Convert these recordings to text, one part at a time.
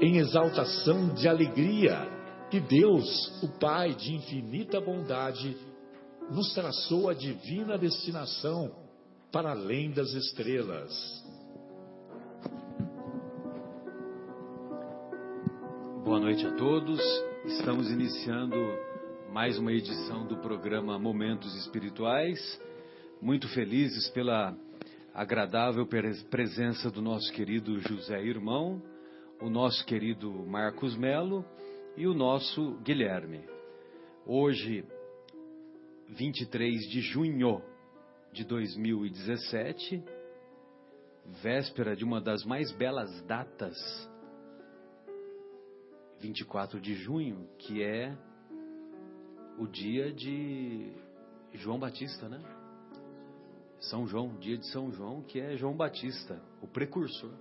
em exaltação de alegria que Deus, o Pai de infinita bondade, nos traçou a divina destinação para além das estrelas. Boa noite a todos. Estamos iniciando mais uma edição do programa Momentos Espirituais. Muito felizes pela agradável presença do nosso querido José Irmão, o nosso querido Marcos Melo e o nosso Guilherme. Hoje, 23 de junho de 2017, véspera de uma das mais belas datas, 24 de junho, que é o dia de João Batista, né? São João, dia de São João, que é João Batista, o precursor,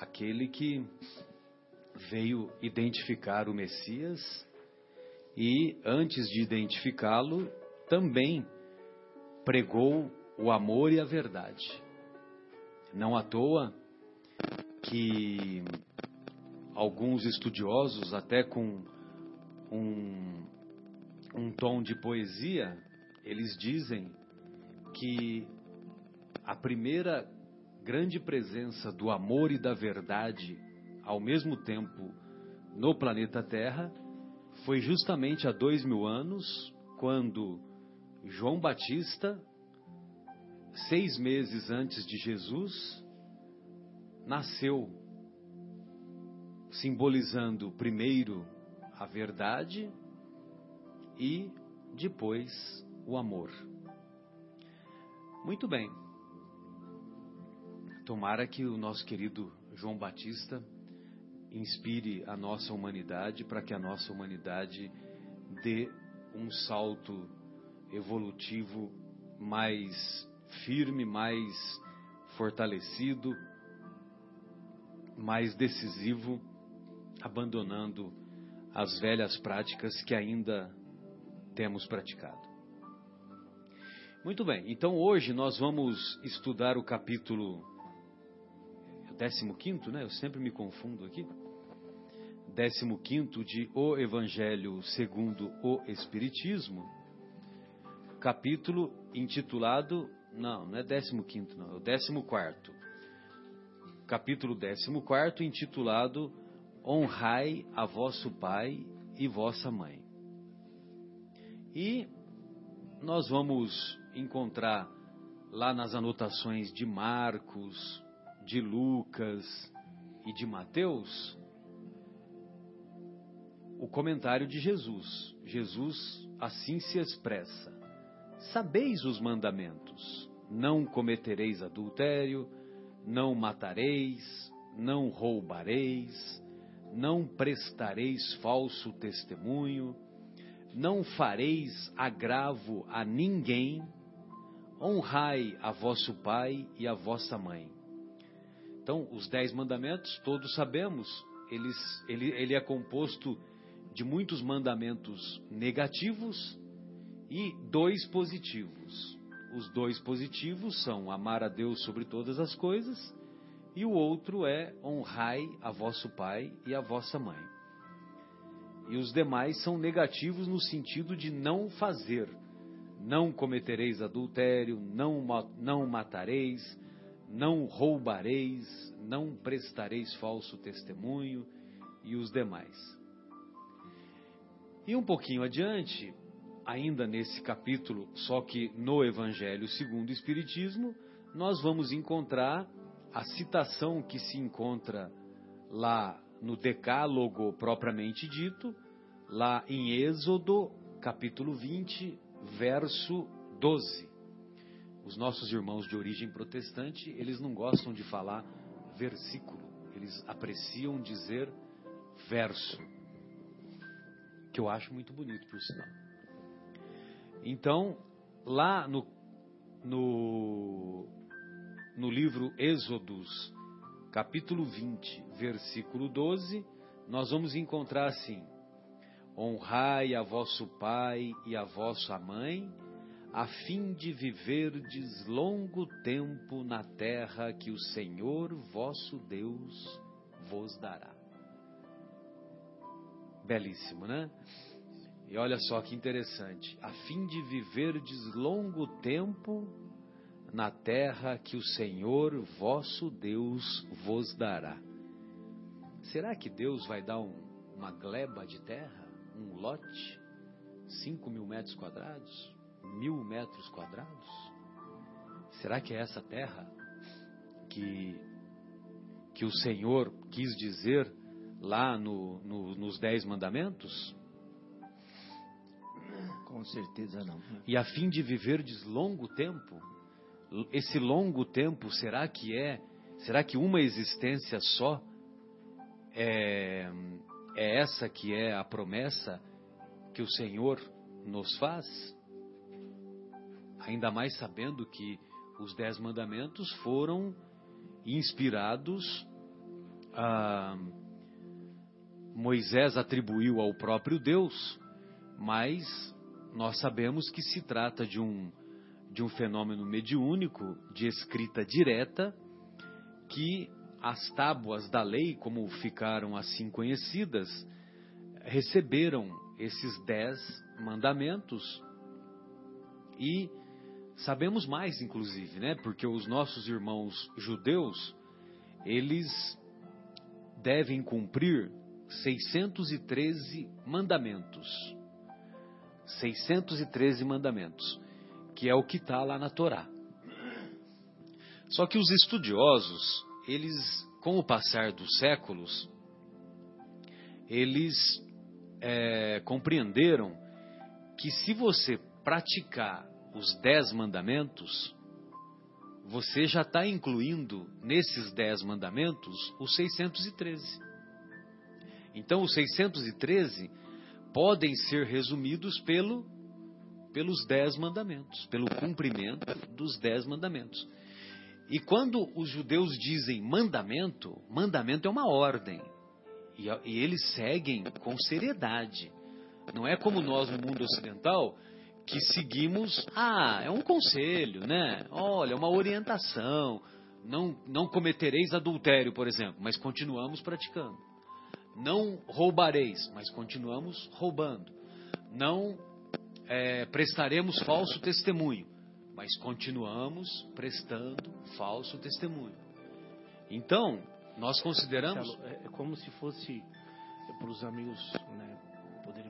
aquele que veio identificar o Messias e, antes de identificá-lo, também pregou o amor e a verdade. Não à toa que alguns estudiosos, até com um, um tom de poesia, eles dizem que a primeira grande presença do amor e da verdade ao mesmo tempo no planeta Terra foi justamente há dois mil anos, quando João Batista, seis meses antes de Jesus, nasceu, simbolizando primeiro a verdade e depois o amor. Muito bem. Tomara que o nosso querido João Batista inspire a nossa humanidade para que a nossa humanidade dê um salto evolutivo mais firme, mais fortalecido, mais decisivo, abandonando as velhas práticas que ainda temos praticado. Muito bem, então hoje nós vamos estudar o capítulo 15, né? Eu sempre me confundo aqui. 15 de O Evangelho segundo o Espiritismo, capítulo intitulado, não, não é 15, não, é o 14. Capítulo 14, intitulado Honrai a vosso pai e vossa mãe. E nós vamos encontrar lá nas anotações de Marcos, de Lucas e de Mateus, o comentário de Jesus. Jesus assim se expressa: Sabeis os mandamentos: não cometereis adultério, não matareis, não roubareis, não prestareis falso testemunho, não fareis agravo a ninguém, honrai a vosso pai e a vossa mãe. Então, os dez mandamentos, todos sabemos, eles, ele, ele é composto de muitos mandamentos negativos e dois positivos. Os dois positivos são amar a Deus sobre todas as coisas e o outro é honrai a vosso pai e a vossa mãe. E os demais são negativos no sentido de não fazer. Não cometereis adultério, não, não matareis, não roubareis, não prestareis falso testemunho e os demais. E um pouquinho adiante, ainda nesse capítulo, só que no Evangelho segundo o Espiritismo, nós vamos encontrar a citação que se encontra lá no Decálogo propriamente dito, lá em Êxodo, capítulo 20, verso 12 os nossos irmãos de origem protestante, eles não gostam de falar versículo, eles apreciam dizer verso, que eu acho muito bonito, por sinal. Então, lá no, no, no livro Êxodos, capítulo 20, versículo 12, nós vamos encontrar assim: Honrai a vosso pai e a vossa mãe, a fim de viverdes longo tempo na terra que o Senhor vosso Deus vos dará. Belíssimo, né? E olha só que interessante. A fim de viverdes longo tempo na terra que o Senhor vosso Deus vos dará. Será que Deus vai dar um, uma gleba de terra, um lote, 5 mil metros quadrados, mil metros quadrados? Será que é essa terra que, que o Senhor quis dizer lá no, no, nos Dez Mandamentos? Com certeza não. E a fim de viverdes longo tempo, esse longo tempo, será que é, será que uma existência só é, é essa que é a promessa que o Senhor nos faz? Ainda mais sabendo que os dez mandamentos foram inspirados a Moisés atribuiu ao próprio Deus, mas nós sabemos que se trata de um de um fenômeno mediúnico de escrita direta que as tábuas da lei, como ficaram assim conhecidas, receberam esses dez mandamentos e sabemos mais, inclusive, né? Porque os nossos irmãos judeus eles devem cumprir 613 mandamentos. 613 mandamentos que é o que está lá na Torá. Só que os estudiosos, eles, com o passar dos séculos, eles é, compreenderam que se você praticar os dez mandamentos, você já está incluindo nesses dez mandamentos os 613. Então, os 613 podem ser resumidos pelo pelos dez mandamentos, pelo cumprimento dos dez mandamentos. E quando os judeus dizem mandamento, mandamento é uma ordem. E, e eles seguem com seriedade. Não é como nós no mundo ocidental que seguimos, ah, é um conselho, né? Olha, é uma orientação. Não, não cometereis adultério, por exemplo, mas continuamos praticando. Não roubareis, mas continuamos roubando. Não é, prestaremos falso testemunho, mas continuamos prestando falso testemunho. Então, nós consideramos. É, é como se fosse, para os amigos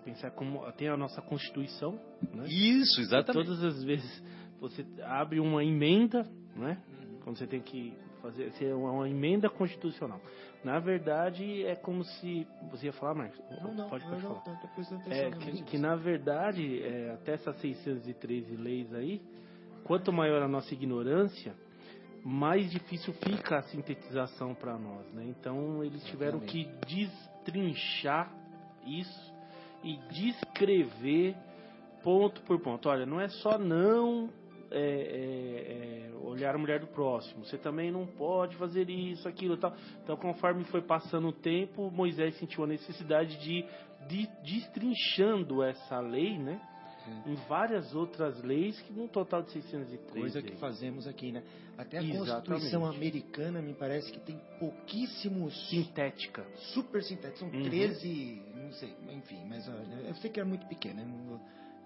poderem pensar, como tem a nossa Constituição. Né? Isso, exatamente. E todas as vezes você abre uma emenda, né? Quando você tem que fazer ser uma emenda constitucional. Na verdade, é como se. Você ia falar, Marcos? Não, não, pode, pode falar. Não, é, que, que, na verdade, é, até essas 613 leis aí, quanto maior a nossa ignorância, mais difícil fica a sintetização para nós. Né? Então, eles tiveram que destrinchar isso e descrever ponto por ponto. Olha, não é só não é, é, é, olhar a mulher do próximo. Você também não pode fazer isso, aquilo, tal. Então, conforme foi passando o tempo, Moisés sentiu a necessidade de, de destrinchando essa lei, né? Em várias outras leis, que num total de 603. Coisa que fazemos aqui, né? Até a Exatamente. Constituição americana me parece que tem pouquíssimos. Sintética. Super sintética. São uhum. 13, não sei, enfim, mas olha, eu sei que é muito pequena, não vou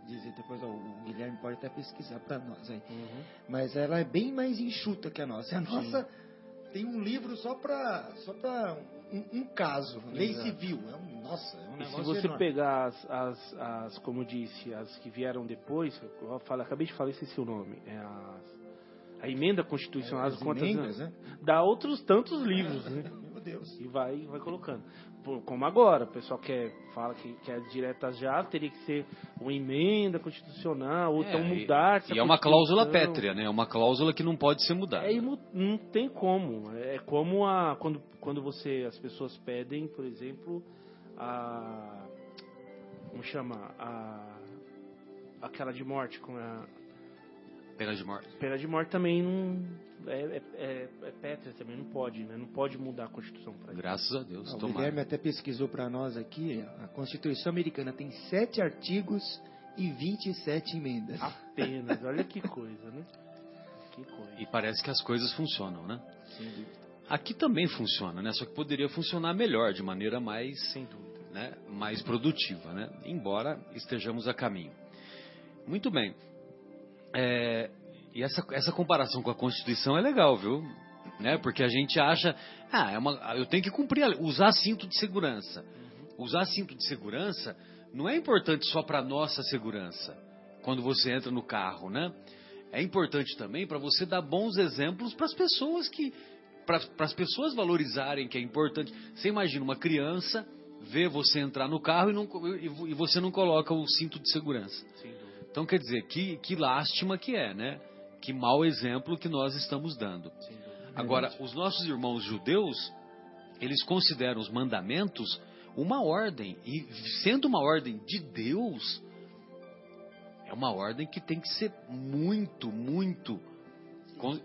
dizer depois, ó, o Guilherme pode até pesquisar para nós aí. Uhum. Mas ela é bem mais enxuta que a nossa. A nossa Sim. tem um livro só para só para um, um, caso, Exato. lei civil. É um, nossa, é um e se você enorme. pegar as, as, as, como disse, as que vieram depois, eu falo, acabei de falar esse o nome, é as, a emenda constitucional, é, as, as quantas, emendas, né? dá outros tantos livros, né? Deus. E vai, vai colocando como agora, o pessoal quer, fala que quer diretas já, teria que ser uma emenda constitucional, ou é, então mudar. E, e é uma cláusula pétrea, né? É uma cláusula que não pode ser mudada. É, não, não tem como. É como a, quando, quando você, as pessoas pedem, por exemplo, a. Como chama? A. Aquela de morte, com a. Pena de morte. Pena de morte também não é, é, é, é pétrea também, não pode, né? Não pode mudar a Constituição para Graças a Deus. o Guilherme até pesquisou para nós aqui, a Constituição Americana tem sete artigos e 27 emendas. Apenas, olha que coisa, né? Que coisa. E parece que as coisas funcionam, né? Sem dúvida. Aqui também funciona, né? Só que poderia funcionar melhor, de maneira mais... Sem dúvida. né, mais produtiva, né? embora estejamos a caminho. Muito bem. É, e essa, essa comparação com a Constituição é legal, viu? Né? Porque a gente acha, ah, é uma, eu tenho que cumprir, usar cinto de segurança. Usar cinto de segurança não é importante só para nossa segurança, quando você entra no carro, né? É importante também para você dar bons exemplos para as pessoas que para as pessoas valorizarem que é importante. Você imagina uma criança ver você entrar no carro e, não, e você não coloca o cinto de segurança. Então quer dizer que que lástima que é, né? Que mau exemplo que nós estamos dando. Agora, os nossos irmãos judeus, eles consideram os mandamentos uma ordem. E sendo uma ordem de Deus, é uma ordem que tem que ser muito, muito.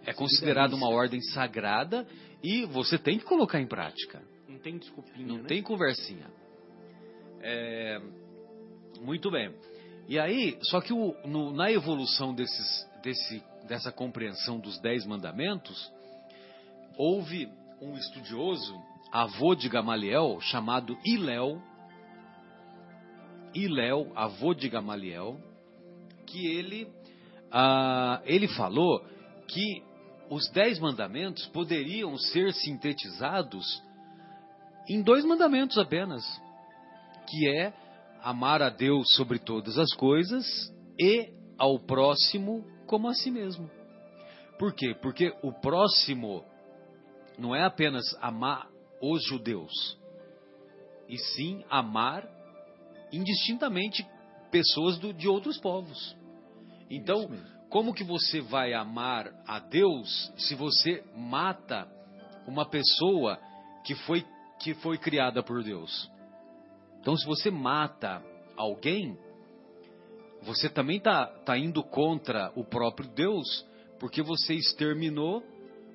É considerada uma ordem sagrada e você tem que colocar em prática. Não tem desculpinha. Não né? tem conversinha. É, muito bem. E aí, só que o, no, na evolução desses, desse, dessa compreensão dos dez mandamentos, houve um estudioso avô de Gamaliel, chamado Iléu, Iléu, avô de Gamaliel, que ele, ah, ele falou que os dez mandamentos poderiam ser sintetizados em dois mandamentos apenas, que é amar a Deus sobre todas as coisas e ao próximo como a si mesmo. Por quê? Porque o próximo não é apenas amar os judeus, e sim amar indistintamente pessoas do, de outros povos. Então, como que você vai amar a Deus se você mata uma pessoa que foi, que foi criada por Deus? Então, se você mata alguém, você também está tá indo contra o próprio Deus, porque você exterminou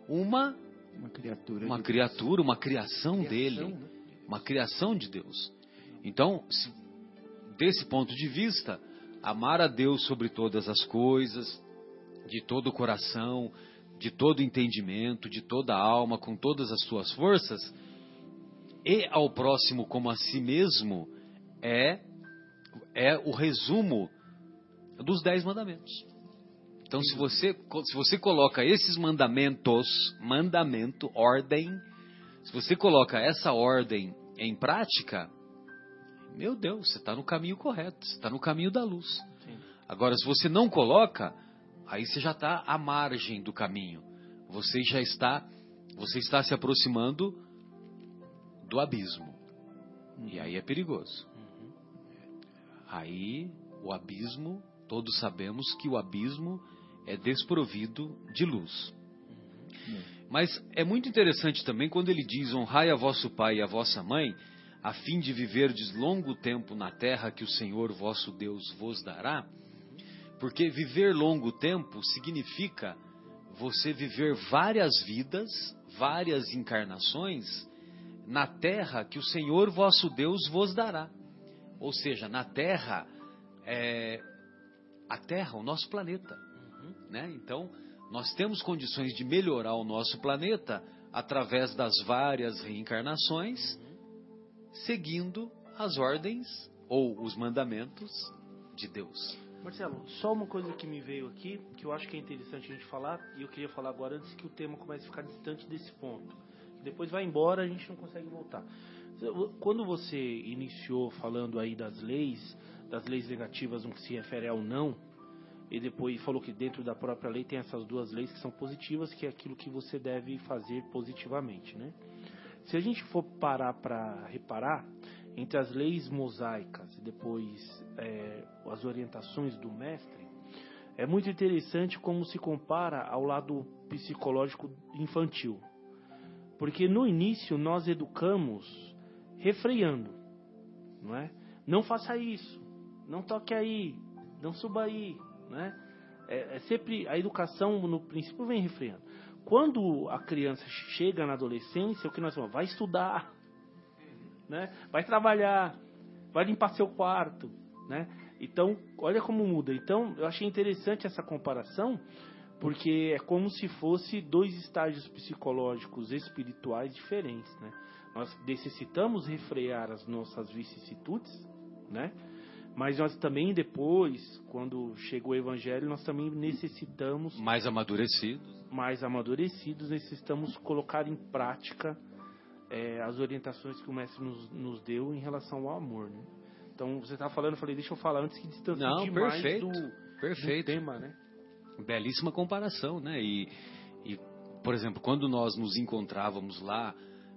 uma uma criatura, uma, criatura, uma criação, criação dele, né? uma criação de Deus. Então, se, desse ponto de vista, amar a Deus sobre todas as coisas, de todo o coração, de todo o entendimento, de toda a alma, com todas as suas forças, e ao próximo como a si mesmo, é, é o resumo dos dez mandamentos. Então, se você, se você coloca esses mandamentos, mandamento, ordem, se você coloca essa ordem em prática, meu Deus, você está no caminho correto, você está no caminho da luz. Sim. Agora, se você não coloca, aí você já está à margem do caminho. Você já está, você está se aproximando do abismo. E aí é perigoso. Aí o abismo, todos sabemos que o abismo é desprovido de luz. Mas é muito interessante também quando ele diz: honrai a vosso pai e a vossa mãe, a fim de viverdes longo tempo na terra que o Senhor vosso Deus vos dará. Porque viver longo tempo significa você viver várias vidas, várias encarnações na terra que o Senhor vosso Deus vos dará. Ou seja, na terra, é, a terra, o nosso planeta. Né? Então, nós temos condições de melhorar o nosso planeta através das várias reencarnações, seguindo as ordens ou os mandamentos de Deus. Marcelo, só uma coisa que me veio aqui, que eu acho que é interessante a gente falar, e eu queria falar agora antes que o tema comece a ficar distante desse ponto. Depois vai embora, a gente não consegue voltar. Quando você iniciou falando aí das leis, das leis negativas no que se refere ao não, e depois falou que dentro da própria lei tem essas duas leis que são positivas, que é aquilo que você deve fazer positivamente, né? Se a gente for parar para reparar, entre as leis mosaicas e depois é, as orientações do mestre, é muito interessante como se compara ao lado psicológico infantil. Porque no início nós educamos refreando, não é? Não faça isso, não toque aí, não suba aí, né? É, é sempre a educação no princípio vem refreando. Quando a criança chega na adolescência, o que nós falamos? Vai estudar, né? Vai trabalhar, vai limpar seu quarto, né? Então, olha como muda. Então, eu achei interessante essa comparação, porque é como se fosse dois estágios psicológicos espirituais diferentes, né? Nós necessitamos refrear as nossas vicissitudes, né? Mas nós também depois, quando chega o evangelho, nós também necessitamos mais amadurecidos, mais amadurecidos, necessitamos colocar em prática é, as orientações que o mestre nos, nos, deu em relação ao amor, né? Então você estava falando, eu falei, deixa eu falar antes que distancie Não, demais perfeito, do, perfeito. do tema, né? Belíssima comparação, né? E, e, por exemplo, quando nós nos encontrávamos lá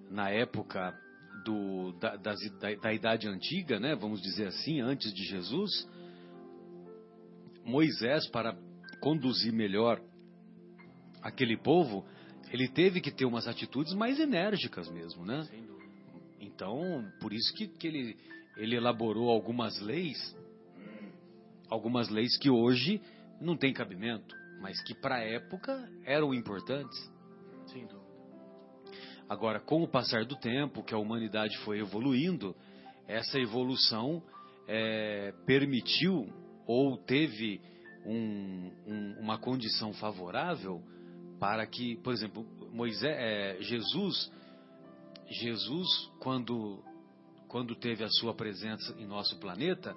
na época do, da, da, da, Idade Antiga, né, vamos dizer assim, antes de Jesus, Moisés, para conduzir melhor aquele povo, ele teve que ter umas atitudes mais enérgicas mesmo, né? Então, por isso que, que ele, ele elaborou algumas leis, algumas leis que hoje não têm cabimento, mas que para a época eram importantes. Sem dúvida. Agora, com o passar do tempo, que a humanidade foi evoluindo, essa evolução é, permitiu ou teve um, um, uma condição favorável para que, por exemplo, Moisés, é, Jesus, Jesus quando quando teve a sua presença em nosso planeta,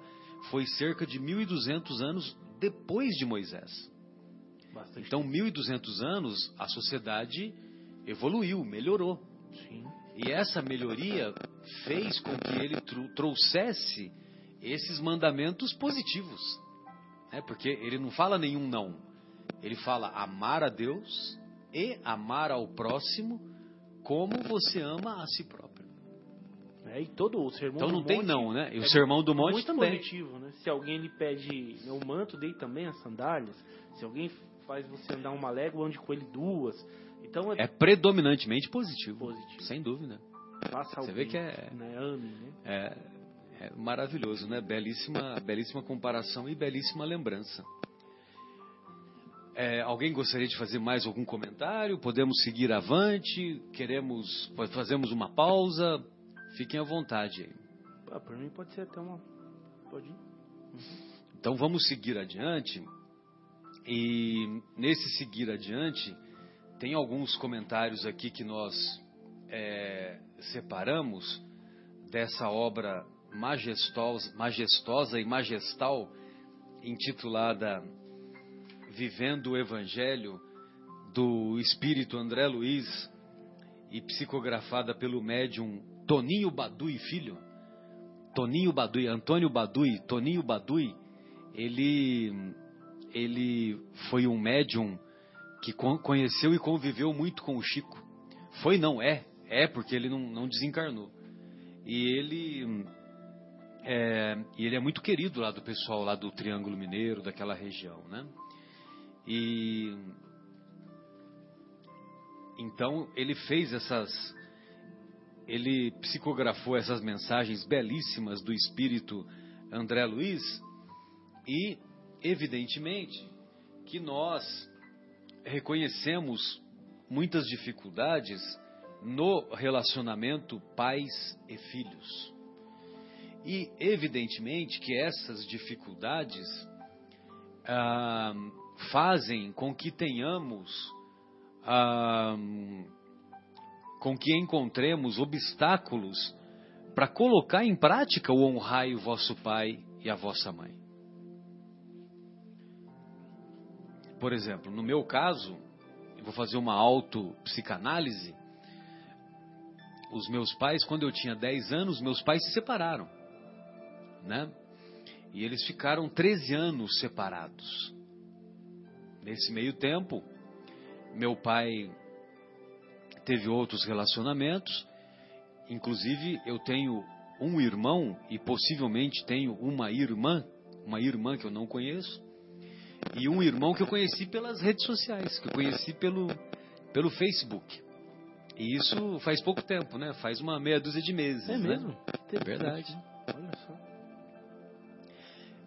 foi cerca de 1.200 anos depois de Moisés. Bastante então, 1.200 anos, a sociedade evoluiu, melhorou. Sim. E essa melhoria fez com que ele trouxesse esses mandamentos positivos. Né? Porque ele não fala nenhum não. Ele fala amar a Deus e amar ao próximo como você ama a si próprio. É, e todo o sermão então não tem monte não, né? E o é sermão do monte muito também. positivo, né? Se alguém lhe pede o manto, dê também as sandálias. Se alguém faz você andar uma légua, ande com ele duas. Então é, é predominantemente positivo, positivo. sem dúvida. Faça Você vê que é, né? Ame, né? É, é maravilhoso, né? Belíssima, belíssima comparação e belíssima lembrança. É, alguém gostaria de fazer mais algum comentário? Podemos seguir avante? Queremos, fazemos uma pausa? Fiquem à vontade aí. Ah, para mim pode ser até uma. Pode ir. Uhum. Então vamos seguir adiante. E nesse seguir adiante, tem alguns comentários aqui que nós é, separamos dessa obra majestosa, majestosa e majestal intitulada Vivendo o Evangelho do Espírito André Luiz e psicografada pelo médium Toninho Badui Filho, Toninho Badui, Antônio Badui, Toninho Badui, ele, ele foi um médium que conheceu e conviveu muito com o Chico. Foi não, é, é porque ele não, não desencarnou. E ele, é, e ele é muito querido lá do pessoal lá do Triângulo Mineiro, daquela região, né? E então ele fez essas ele psicografou essas mensagens belíssimas do espírito André Luiz e, evidentemente, que nós reconhecemos muitas dificuldades no relacionamento pais e filhos. E, evidentemente, que essas dificuldades ah, fazem com que tenhamos ah, com que encontremos obstáculos para colocar em prática o honrai o vosso pai e a vossa mãe. Por exemplo, no meu caso, eu vou fazer uma auto-psicanálise. Os meus pais, quando eu tinha 10 anos, meus pais se separaram. Né? E eles ficaram 13 anos separados. Nesse meio tempo, meu pai teve outros relacionamentos. Inclusive, eu tenho um irmão e possivelmente tenho uma irmã, uma irmã que eu não conheço, e um irmão que eu conheci pelas redes sociais, que eu conheci pelo, pelo Facebook. E isso faz pouco tempo, né? Faz uma meia dúzia de meses. É né? mesmo? É verdade. Olha só.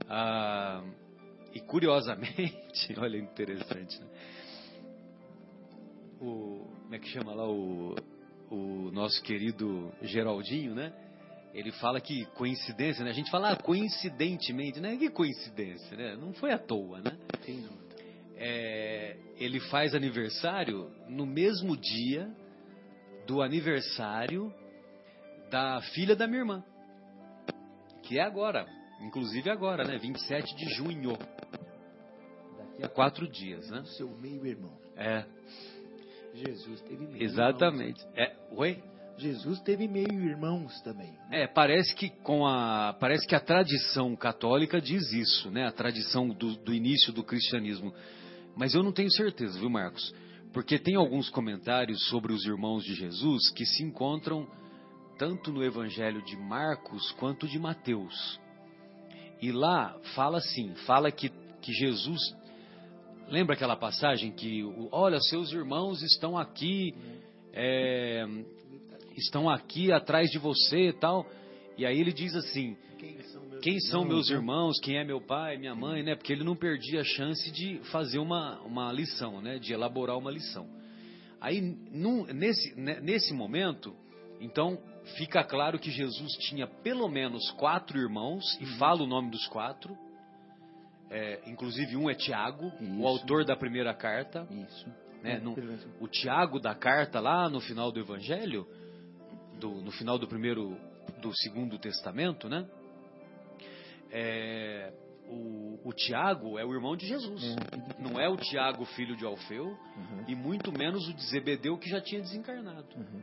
Ah, e curiosamente, olha interessante, né? O como é que chama lá o, o nosso querido Geraldinho, né? Ele fala que coincidência, né? A gente fala ah, coincidentemente, né? Que coincidência, né? Não foi à toa, né? Sem dúvida. É, ele faz aniversário no mesmo dia do aniversário da filha da minha irmã. Que é agora, inclusive agora, né? 27 de junho. Daqui a quatro dias, né? Seu meio-irmão. É, Jesus teve meio exatamente. É, oi? Jesus teve meio-irmãos também. É, parece que com a parece que a tradição católica diz isso, né? A tradição do, do início do cristianismo. Mas eu não tenho certeza, viu, Marcos? Porque tem alguns comentários sobre os irmãos de Jesus que se encontram tanto no Evangelho de Marcos quanto de Mateus. E lá fala assim, fala que, que Jesus lembra aquela passagem que olha seus irmãos estão aqui é, estão aqui atrás de você e tal. E aí ele diz assim: Quem são meus irmãos? Quem é meu pai, minha mãe, né? Porque ele não perdia a chance de fazer uma, uma lição, né? De elaborar uma lição. Aí, num, nesse, né, nesse momento, então, fica claro que Jesus tinha pelo menos quatro irmãos, e fala o nome dos quatro. É, inclusive, um é Tiago, Isso. o autor da primeira carta. Isso. Né? É, No- o Tiago da carta lá no final do Evangelho, do- no final do primeiro, do segundo testamento, né? É, o, o Tiago é o irmão de Jesus. É. Não é o Tiago, filho de Alfeu, Uhum. e muito menos o de Zebedeu que já tinha desencarnado. Uhum.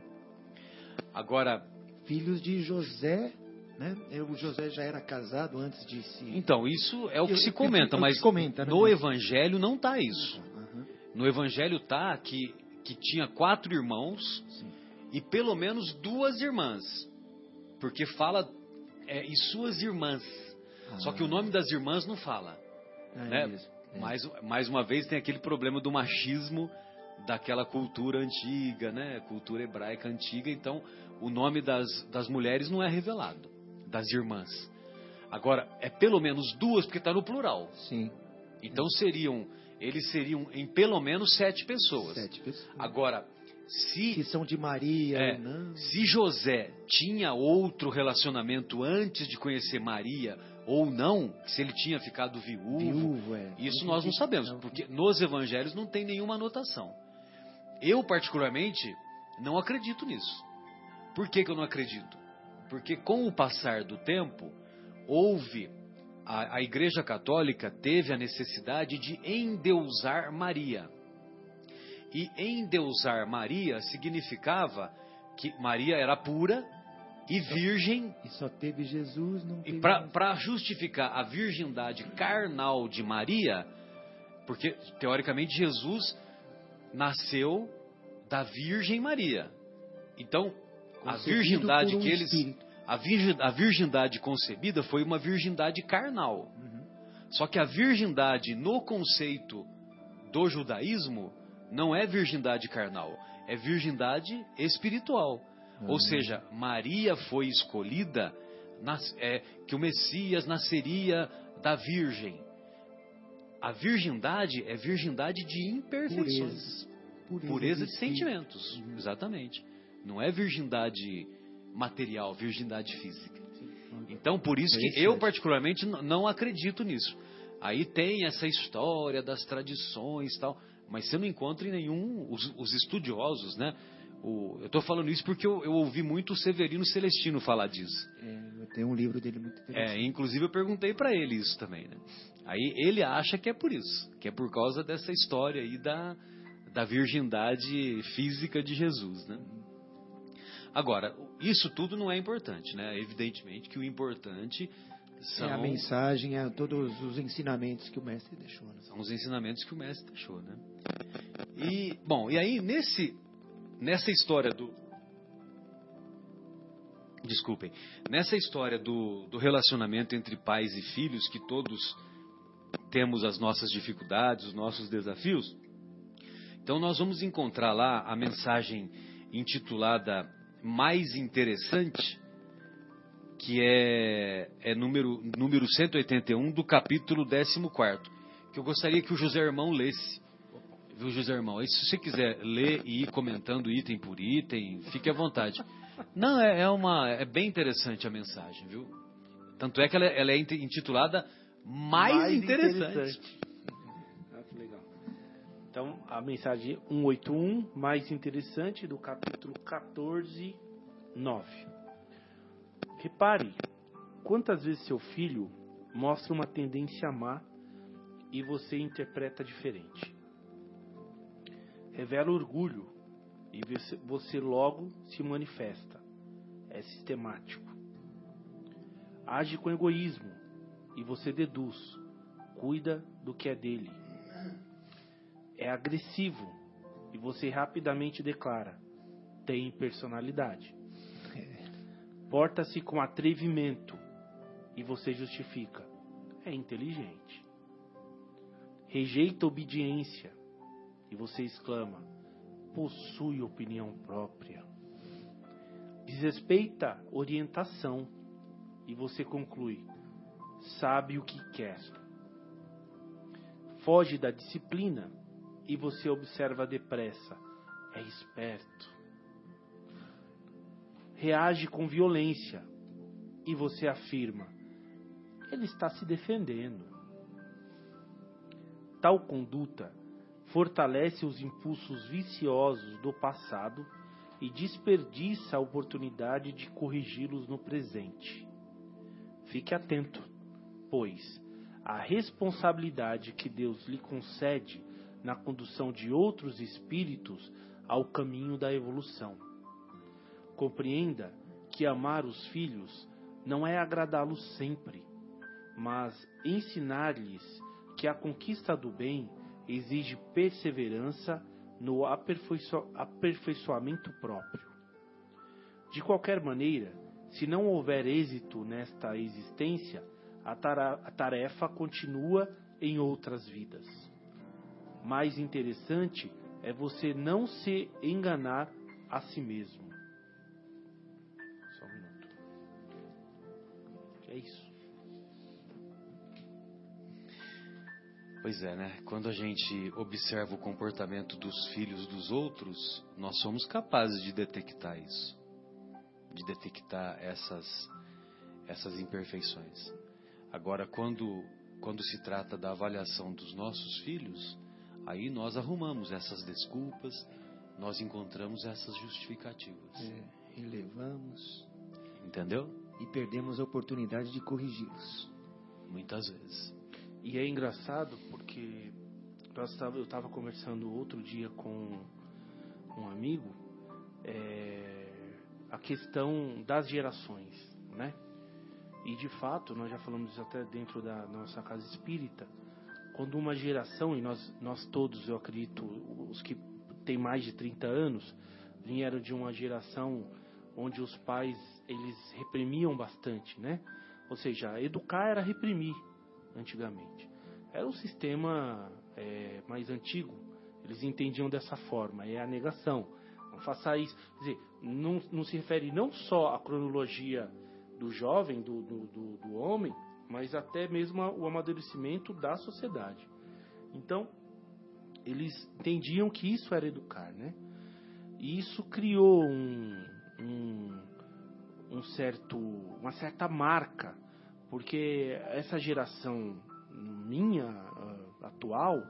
Agora, Filhos de José, né? O José já era casado antes de se. então, isso é o que Eu- se comenta, eu- eu mas comenta, né? no Evangelho não está isso. Uhum. No Evangelho tá que, que tinha quatro irmãos Sim. e pelo menos duas irmãs. Porque fala é, e suas irmãs. Só que o nome das irmãs não fala. Ah, né? é isso. É. Mais, mais uma vez tem aquele problema do machismo daquela cultura antiga, né? Cultura hebraica antiga. Então, o nome das, das mulheres não é revelado, das irmãs. Agora, é pelo menos duas, porque está no plural. Sim. Então seriam, eles seriam em pelo menos sete pessoas. Sete pessoas. Agora, Que se, são de Maria, é, não. se José tinha outro relacionamento antes de conhecer Maria ou não, se ele tinha ficado viúvo, Viúvo, é. isso nós não sabemos, porque nos evangelhos não tem nenhuma anotação. Eu, particularmente, não acredito nisso. Por que, que eu não acredito? Porque com o passar do tempo, houve. A, a Igreja Católica teve a necessidade de endeusar Maria. E endeusar Maria significava que Maria era pura e virgem E só teve Jesus, não e teve. para justificar a virgindade carnal de Maria, porque teoricamente Jesus nasceu da Virgem Maria. Então, a virgindade um que eles espírito. a, virgin, a virgindade concebida foi uma virgindade carnal. Uhum. Só que a virgindade no conceito do judaísmo não é virgindade carnal, é virgindade espiritual. Ou Uhum. seja, Maria foi escolhida nas- é, que o Messias nasceria da Virgem. A virgindade é virgindade de imperfeições, Pureza. pureza, de espírito. sentimentos, Uhum. exatamente. Não é virgindade material, virgindade física. Então, por isso que eu particularmente não acredito nisso. Aí tem essa história das tradições e tal, mas você não encontra em nenhum os, os estudiosos, né? O- eu estou falando isso porque eu, eu ouvi muito o Severino Celestino falar disso. É, tem um livro dele muito É, interessante. inclusive eu perguntei para ele isso também, né? Aí ele acha que é por isso, que é por causa dessa história aí da, da virgindade física de Jesus, né? Agora, isso tudo não é importante, né? Evidentemente que o importante são, É a mensagem, é todos os ensinamentos que o mestre deixou. Né? são os ensinamentos que o mestre deixou, né? E, bom, e aí nesse, nessa história do... Desculpem. Nessa história do, do relacionamento entre pais e filhos, que todos temos as nossas dificuldades, os nossos desafios, então nós vamos encontrar lá a mensagem intitulada Mais Interessante, que é, é número, número 181 do capítulo 14, que eu gostaria que o José Irmão lesse. Viu, José Irmão? Aí, se você quiser ler e ir comentando item por item, fique à vontade. Não, é, é uma, é bem interessante a mensagem, viu? Tanto é que ela, ela é intitulada Mais, interessante. Ah, que legal. Então, a mensagem 181, mais interessante, do capítulo 14, 9. Repare quantas vezes seu filho mostra uma tendência amar e você interpreta diferente. Revela orgulho e você logo se manifesta. É sistemático. Age com egoísmo e você deduz. Cuida do que é dele. É agressivo e você rapidamente declara: tem personalidade. Porta-se com atrevimento e você justifica: é inteligente. Rejeita obediência e você exclama: possui opinião própria. Desrespeita orientação e você conclui: sabe o que quer. Foge da disciplina e você observa depressa: é esperto. Reage com violência e você afirma: ele está se defendendo. Tal conduta fortalece os impulsos viciosos do passado e desperdiça a oportunidade de corrigi-los no presente. Fique atento, pois a responsabilidade que Deus lhe concede na condução de outros espíritos ao caminho da evolução. Compreenda que amar os filhos não é agradá-los sempre, mas ensinar-lhes que a conquista do bem exige perseverança no aperfeiçoamento próprio. De qualquer maneira, se não houver êxito nesta existência, a tarefa continua em outras vidas. Mais interessante é você não se enganar a si mesmo. Só um minuto. É isso. Pois é, né? Quando a gente observa o comportamento dos filhos dos outros, nós somos capazes de detectar isso, de detectar essas essas imperfeições. Agora, quando quando se trata da avaliação dos nossos filhos, aí nós arrumamos essas desculpas, nós encontramos essas justificativas. É, relevamos. Entendeu? E perdemos a oportunidade de corrigi-los. Muitas vezes. E é engraçado porque eu estava conversando outro dia com um amigo é, a questão das gerações, né? E de fato, nós já falamos isso até dentro da nossa casa espírita, quando uma geração, e nós, nós todos, eu acredito, os que têm mais de 30 anos, vieram de uma geração onde os pais, eles reprimiam bastante, né? Ou seja, educar era reprimir antigamente. Era um sistema é, mais antigo, eles entendiam dessa forma, é a negação. Não faça isso. Quer dizer, não, não se refere não só à cronologia do jovem, do, do, do, do homem, mas até mesmo o amadurecimento da sociedade. Então, eles entendiam que isso era educar, né? E isso criou um, um, um certo, uma certa marca porque essa geração minha, atual,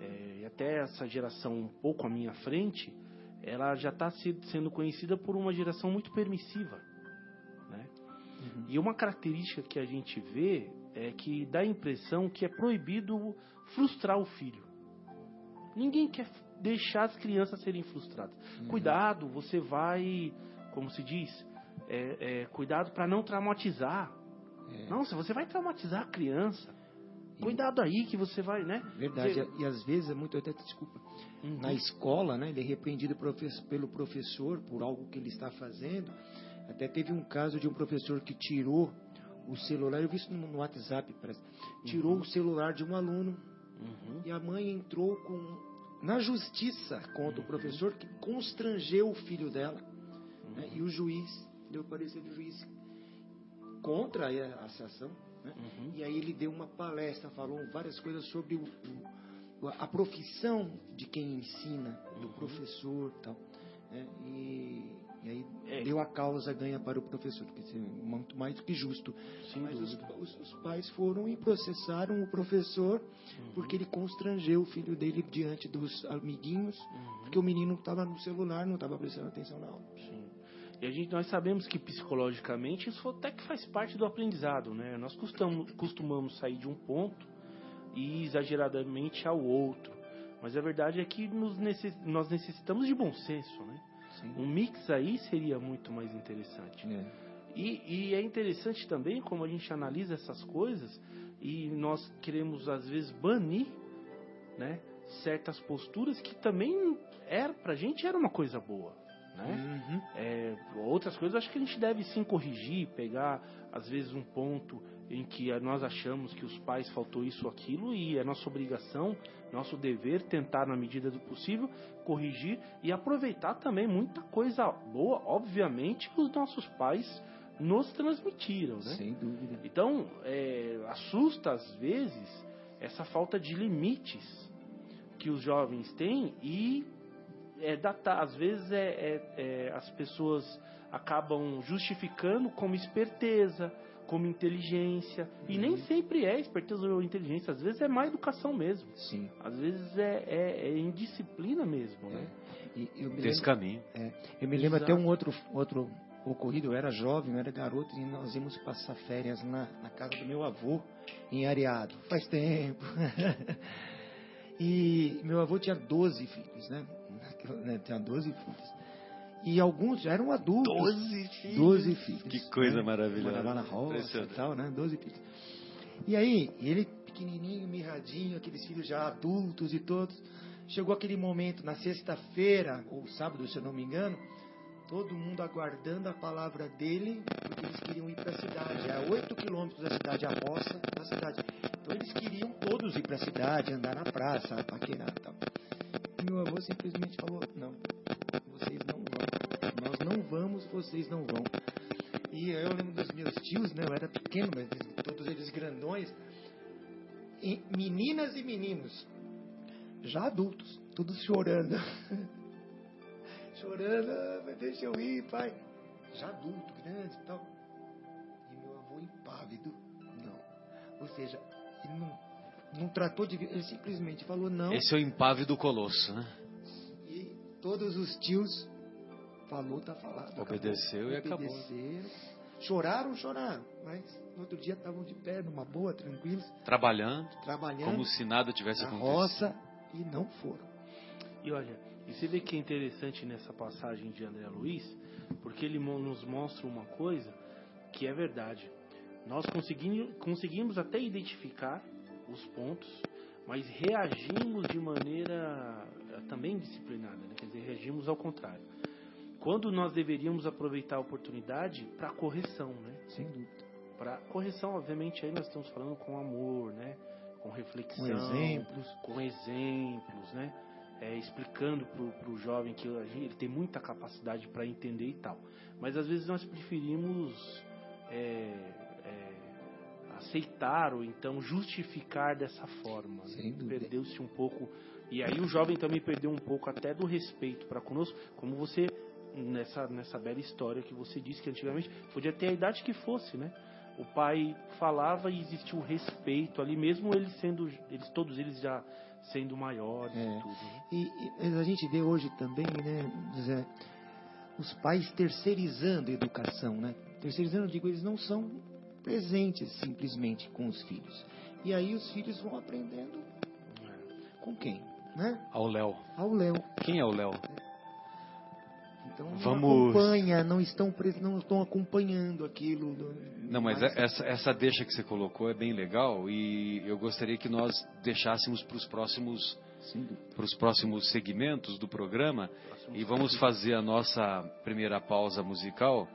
é, e até essa geração um pouco à minha frente, ela já está sendo conhecida por uma geração muito permissiva. E uma característica que a gente vê é que dá a impressão que é proibido frustrar o filho. Ninguém quer deixar as crianças serem frustradas. Uhum. Cuidado, você vai, como se diz, é, é, cuidado para não traumatizar. É. Nossa, você vai traumatizar a criança. Cuidado aí que você vai, né? Verdade. Você... E às vezes é muito até desculpa. Uhum. Na escola, né? Ele é repreendido pelo professor por algo que ele está fazendo. Até teve um caso de um professor que tirou o celular. Eu vi isso no WhatsApp, parece. Tirou uhum. o celular de um aluno uhum. e a mãe entrou com na justiça contra o uhum. professor que constrangeu o filho dela. Né? Uhum. E o juiz deu parecer do juiz contra a associação. Né? Uhum. E aí ele deu uma palestra, falou várias coisas sobre o, o, a profissão de quem ensina, do uhum. professor tal. Né? E, e, aí é. deu a causa ganha para o professor, que é muito mais do que justo. Sim, Mas os, os, os, pais foram e processaram o professor uhum. porque ele constrangeu o filho dele diante dos amiguinhos, uhum. porque o menino estava no celular, não estava prestando atenção na aula. Sim. E a gente, nós sabemos que psicologicamente isso até que faz parte do aprendizado, né? Nós costumamos, costumamos sair de um ponto e exageradamente ao outro. Mas a verdade é que necess, nós necessitamos de bom senso, né? Sim. Um mix aí seria muito mais interessante. É. E, e é interessante também como a gente analisa essas coisas e nós queremos às vezes banir, né? Certas posturas que também era pra gente era uma coisa boa. Né? Uhum. É, outras coisas acho que a gente deve sim corrigir, pegar às vezes um ponto em que nós achamos que os pais faltou isso ou aquilo e é nossa obrigação, nosso dever tentar na medida do possível corrigir e aproveitar também muita coisa boa, obviamente, que os nossos pais nos transmitiram, né? Sem dúvida. Então, é, assusta às vezes essa falta de limites que os jovens têm e é, datar, às vezes é, é, é, as pessoas acabam justificando como esperteza, como inteligência. E nem uhum. sempre é esperteza ou inteligência, às vezes é má educação mesmo. Sim. Às vezes é, é, é indisciplina mesmo, né? É. E, eu me Desse lembro, caminho. É, eu me lembro Exato. até um outro, outro ocorrido, eu era jovem, eu era garoto, e nós íamos passar férias na, na casa do meu avô, em Areado. Faz tempo. e meu avô tinha 12 filhos, né? Né? Tinha 12 filhos. E alguns já eram adultos. Doze filhos. Doze filhos. Que coisa né? maravilhosa. Morava na roça e tal, né? Doze filhos. E aí, ele pequenininho, mirradinho, aqueles filhos já adultos e todos. Chegou aquele momento, na sexta-feira, ou sábado, se eu não me engano, todo mundo aguardando a palavra dele, porque eles queriam ir para a cidade. É a oito quilômetros da cidade, a roça da cidade. Então eles queriam todos ir para a cidade, andar na praça, paquerar e tal. Meu avô simplesmente falou, não, vocês não não vamos, vocês não vão. E eu lembro dos meus tios, né? Eu era pequeno, mas todos eles grandões. E meninas e meninos, já adultos, todos chorando. chorando, ah, mas deixa eu ir, pai. Já adulto, grande e tal. E meu avô impávido, não. Ou seja, ele não, não tratou de. Ele simplesmente falou não. Esse é o impávido colosso, né? E todos os tios Falou, tá falado. Obedeceu acabou. e Obedeceram. acabou. Choraram, choraram. Mas no outro dia estavam de pé, numa boa, tranquilos. Trabalhando. Trabalhando. Como se nada tivesse na acontecido. roça e não foram. E olha, e você vê que é interessante nessa passagem de André Luiz, porque ele nos mostra uma coisa que é verdade. Nós conseguimos até identificar os pontos, mas reagimos de maneira eh, também disciplinada, né? quer dizer, reagimos ao contrário quando nós deveríamos aproveitar a oportunidade para correção, né? Sem dúvida. Para correção, obviamente, aí nós estamos falando com amor, né? Com reflexão, com exemplos, com exemplos, né? É, explicando para o jovem que ele tem muita capacidade para entender e tal. Mas às vezes nós preferimos é, é, aceitar ou então justificar dessa forma. Né? Perdeu-se um pouco. E aí o jovem também perdeu um pouco até do respeito para conosco, como você nessa, nessa bela história que você disse que antigamente podia ter a idade que fosse, né? O pai falava e existia o respeito ali, mesmo eles sendo, eles todos eles já sendo maiores é. e tudo. Né? E, e, a gente vê hoje também, né, os pais terceirizando a educação, né? Terceirizando, eu digo, eles não são presentes simplesmente com os filhos. E aí os filhos vão aprendendo com quem? Né? Ao Léo. Ao Léo. Quem é o Léo? Então Vamos... não acompanha, não estão, não estão acompanhando aquilo. Não, mas essa, essa deixa que você colocou é bem legal e eu gostaria que nós deixássemos para os próximos para os próximos segmentos do programa e vamos fazer a nossa primeira pausa musical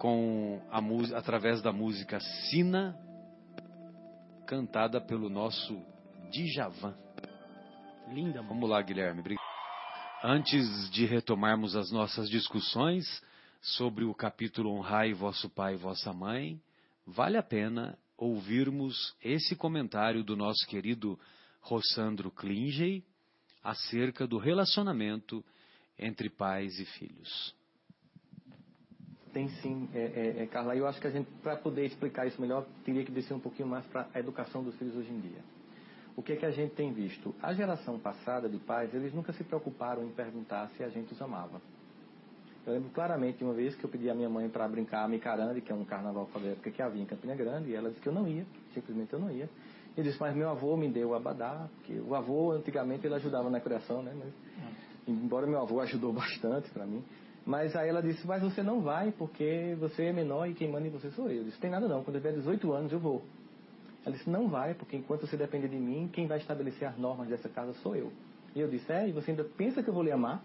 com a através da música Sina cantada pelo nosso Djavan. Linda. Vamos lá, Guilherme. Obrigado. Antes de retomarmos as nossas discussões sobre o capítulo Honrai vosso pai e vossa mãe, vale a pena ouvirmos esse comentário do nosso querido Rossandro Klingey acerca do relacionamento entre pais e filhos. Tem sim, é, é, é, Carla. Eu acho que a gente, para poder explicar isso melhor, teria que descer um pouquinho mais para a educação dos filhos hoje em dia o que, é que a gente tem visto? A geração passada de pais, eles nunca se preocuparam em perguntar se a gente os amava. Eu lembro claramente uma vez que eu pedi a minha mãe para brincar a Micarande, que é um carnaval da época que havia em Campina Grande, e ela disse que eu não ia, simplesmente eu não ia. E disse, mas meu avô me deu o abadá, porque o avô antigamente ele ajudava na criação, né? Mas, embora meu avô ajudou bastante para mim. Mas aí ela disse, mas você não vai porque você é menor e quem manda em você sou eu. Eu disse, tem nada não, quando eu tiver 18 anos eu vou. Ela disse, não vai, porque enquanto você depende de mim, quem vai estabelecer as normas dessa casa sou eu. E eu disse, é, e você ainda pensa que eu vou lhe amar?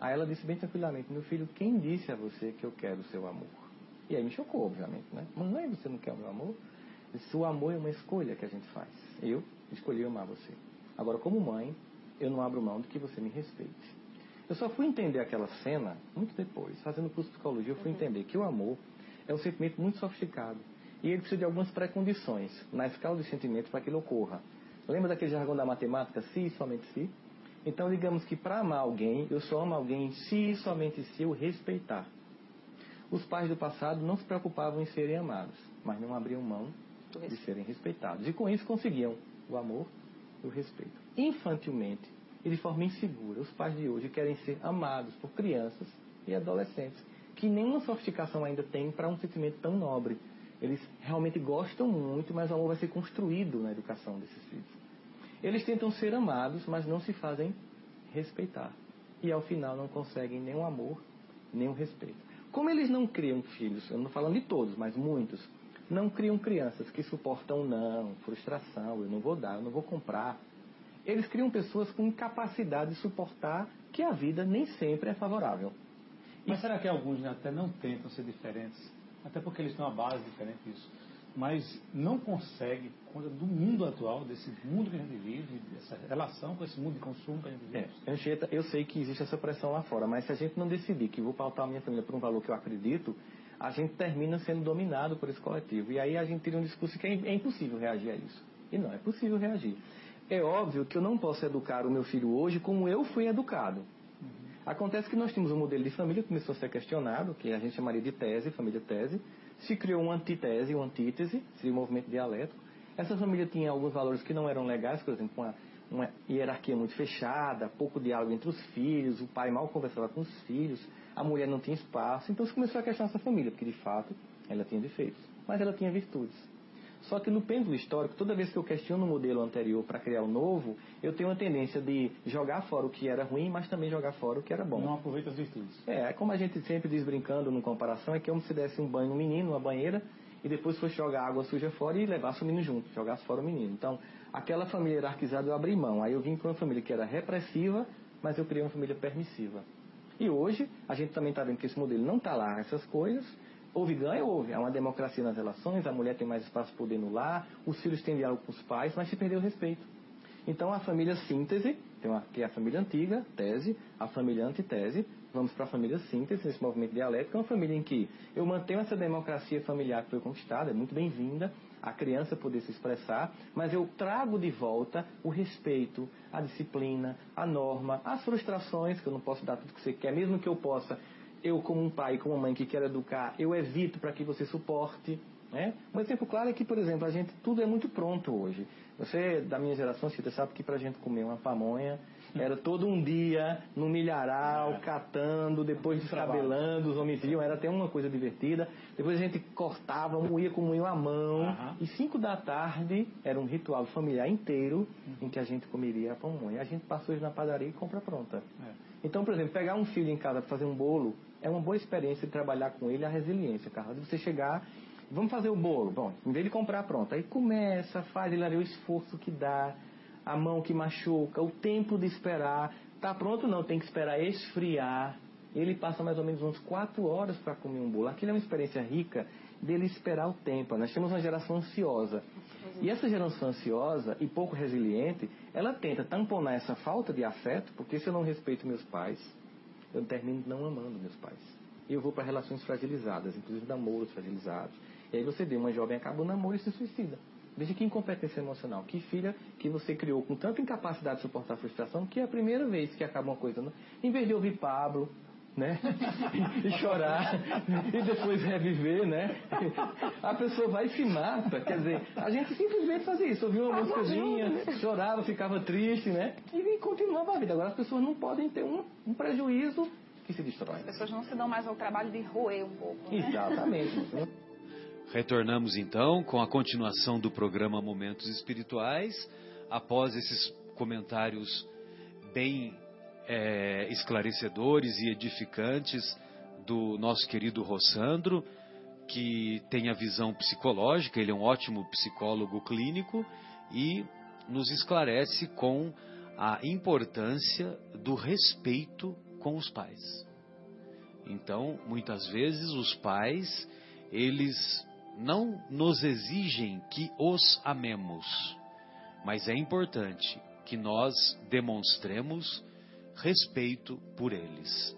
Aí ela disse bem tranquilamente, meu filho, quem disse a você que eu quero o seu amor? E aí me chocou, obviamente, né? Mãe, você não quer o meu amor? Disse, o amor é uma escolha que a gente faz. Eu escolhi amar você. Agora, como mãe, eu não abro mão de que você me respeite. Eu só fui entender aquela cena muito depois, fazendo curso de psicologia, eu fui entender que o amor é um sentimento muito sofisticado. E ele precisa de algumas pré-condições na escala de sentimentos para que ele ocorra. Lembra daquele jargão da matemática, se e somente se? Então, digamos que para amar alguém, eu só amo alguém se e somente se eu respeitar. Os pais do passado não se preocupavam em serem amados, mas não abriam mão de serem respeitados. E com isso conseguiam o amor e o respeito. Infantilmente e de forma insegura, os pais de hoje querem ser amados por crianças e adolescentes que nenhuma sofisticação ainda tem para um sentimento tão nobre. Eles realmente gostam muito, mas o amor vai ser construído na educação desses filhos. Eles tentam ser amados, mas não se fazem respeitar. E ao final não conseguem o amor, o respeito. Como eles não criam filhos, eu não estou falando de todos, mas muitos, não criam crianças que suportam não, frustração, eu não vou dar, eu não vou comprar. Eles criam pessoas com incapacidade de suportar que a vida nem sempre é favorável. Mas e... será que alguns até não tentam ser diferentes? Até porque eles têm uma base diferente disso. Mas não consegue, conta do mundo atual, desse mundo que a gente vive, dessa relação com esse mundo de consumo que a gente vive. É, Anchieta, eu sei que existe essa pressão lá fora, mas se a gente não decidir que vou pautar a minha família por um valor que eu acredito, a gente termina sendo dominado por esse coletivo. E aí a gente teria um discurso que é, é impossível reagir a isso. E não, é possível reagir. É óbvio que eu não posso educar o meu filho hoje como eu fui educado. Acontece que nós tínhamos um modelo de família que começou a ser questionado, que a gente chamaria de tese, família tese. Se criou uma antitese, uma antítese, seria um movimento dialético. Essa família tinha alguns valores que não eram legais, por exemplo, uma, uma hierarquia muito fechada, pouco diálogo entre os filhos, o pai mal conversava com os filhos, a mulher não tinha espaço. Então se começou a questionar essa família, porque de fato ela tinha defeitos, mas ela tinha virtudes. Só que no pêndulo histórico, toda vez que eu questiono o modelo anterior para criar o novo, eu tenho a tendência de jogar fora o que era ruim, mas também jogar fora o que era bom. Não aproveita as virtudes. É, como a gente sempre diz brincando no comparação, é que como se desse um banho no menino, uma banheira, e depois fosse jogar água suja fora e levasse o menino junto, jogasse fora o menino. Então, aquela família hierarquizada eu abri mão. Aí eu vim para uma família que era repressiva, mas eu criei uma família permissiva. E hoje, a gente também está vendo que esse modelo não está lá, essas coisas, Houve ganho? Houve. Há uma democracia nas relações, a mulher tem mais espaço poder no lar, os filhos têm diálogo com os pais, mas se perdeu o respeito. Então a família síntese, tem uma, que é a família antiga, tese, a família antitese, vamos para a família síntese, esse movimento dialético, é uma família em que eu mantenho essa democracia familiar que foi conquistada, é muito bem-vinda, a criança poder se expressar, mas eu trago de volta o respeito, a disciplina, a norma, as frustrações, que eu não posso dar tudo que você quer, mesmo que eu possa eu como um pai, como uma mãe que quer educar, eu evito para que você suporte. Né? Um exemplo claro é que, por exemplo, a gente tudo é muito pronto hoje. Você da minha geração, você sabe que para a gente comer uma pamonha era todo um dia no milharal, é. catando, depois descabelando, os homens iam, era até uma coisa divertida. Depois a gente cortava, moía com moinho à mão. Uhum. E cinco da tarde era um ritual familiar inteiro uhum. em que a gente comeria a pamonha. A gente passa hoje na padaria e compra pronta. É. Então, por exemplo, pegar um filho em casa para fazer um bolo é uma boa experiência de trabalhar com ele a resiliência, Carlos. Você chegar, vamos fazer o bolo. Bom, em vez de comprar pronto, aí começa, faz ele o esforço que dá, a mão que machuca, o tempo de esperar. Tá pronto não, tem que esperar esfriar. Ele passa mais ou menos uns quatro horas para comer um bolo. Aquilo é uma experiência rica dele esperar o tempo. Nós temos uma geração ansiosa. E essa geração ansiosa e pouco resiliente, ela tenta tamponar essa falta de afeto, porque se eu não respeito meus pais, eu termino não amando meus pais. Eu vou para relações fragilizadas, inclusive namoros fragilizados. E aí você vê uma jovem acaba o namoro e se suicida. Veja que incompetência emocional. Que filha que você criou com tanta incapacidade de suportar a frustração que é a primeira vez que acaba uma coisa. Não? Em vez de ouvir Pablo, né? e chorar e depois reviver, né? A pessoa vai e se mata. Quer dizer, a gente simplesmente fazia isso, ouvia uma músicazinha, chorava, ficava triste, né? E continuava a vida. Agora as pessoas não podem ter um, um prejuízo que se destrói. As pessoas não se dão mais ao trabalho de roer um pouco. Né? Exatamente. Retornamos então com a continuação do programa Momentos Espirituais, após esses comentários bem é, esclarecedores e edificantes do nosso querido Rossandro, que tem a visão psicológica, ele é um ótimo psicólogo clínico e nos esclarece com a importância do respeito com os pais. Então, muitas vezes os pais, eles não nos exigem que os amemos, mas é importante que nós demonstremos respeito por eles.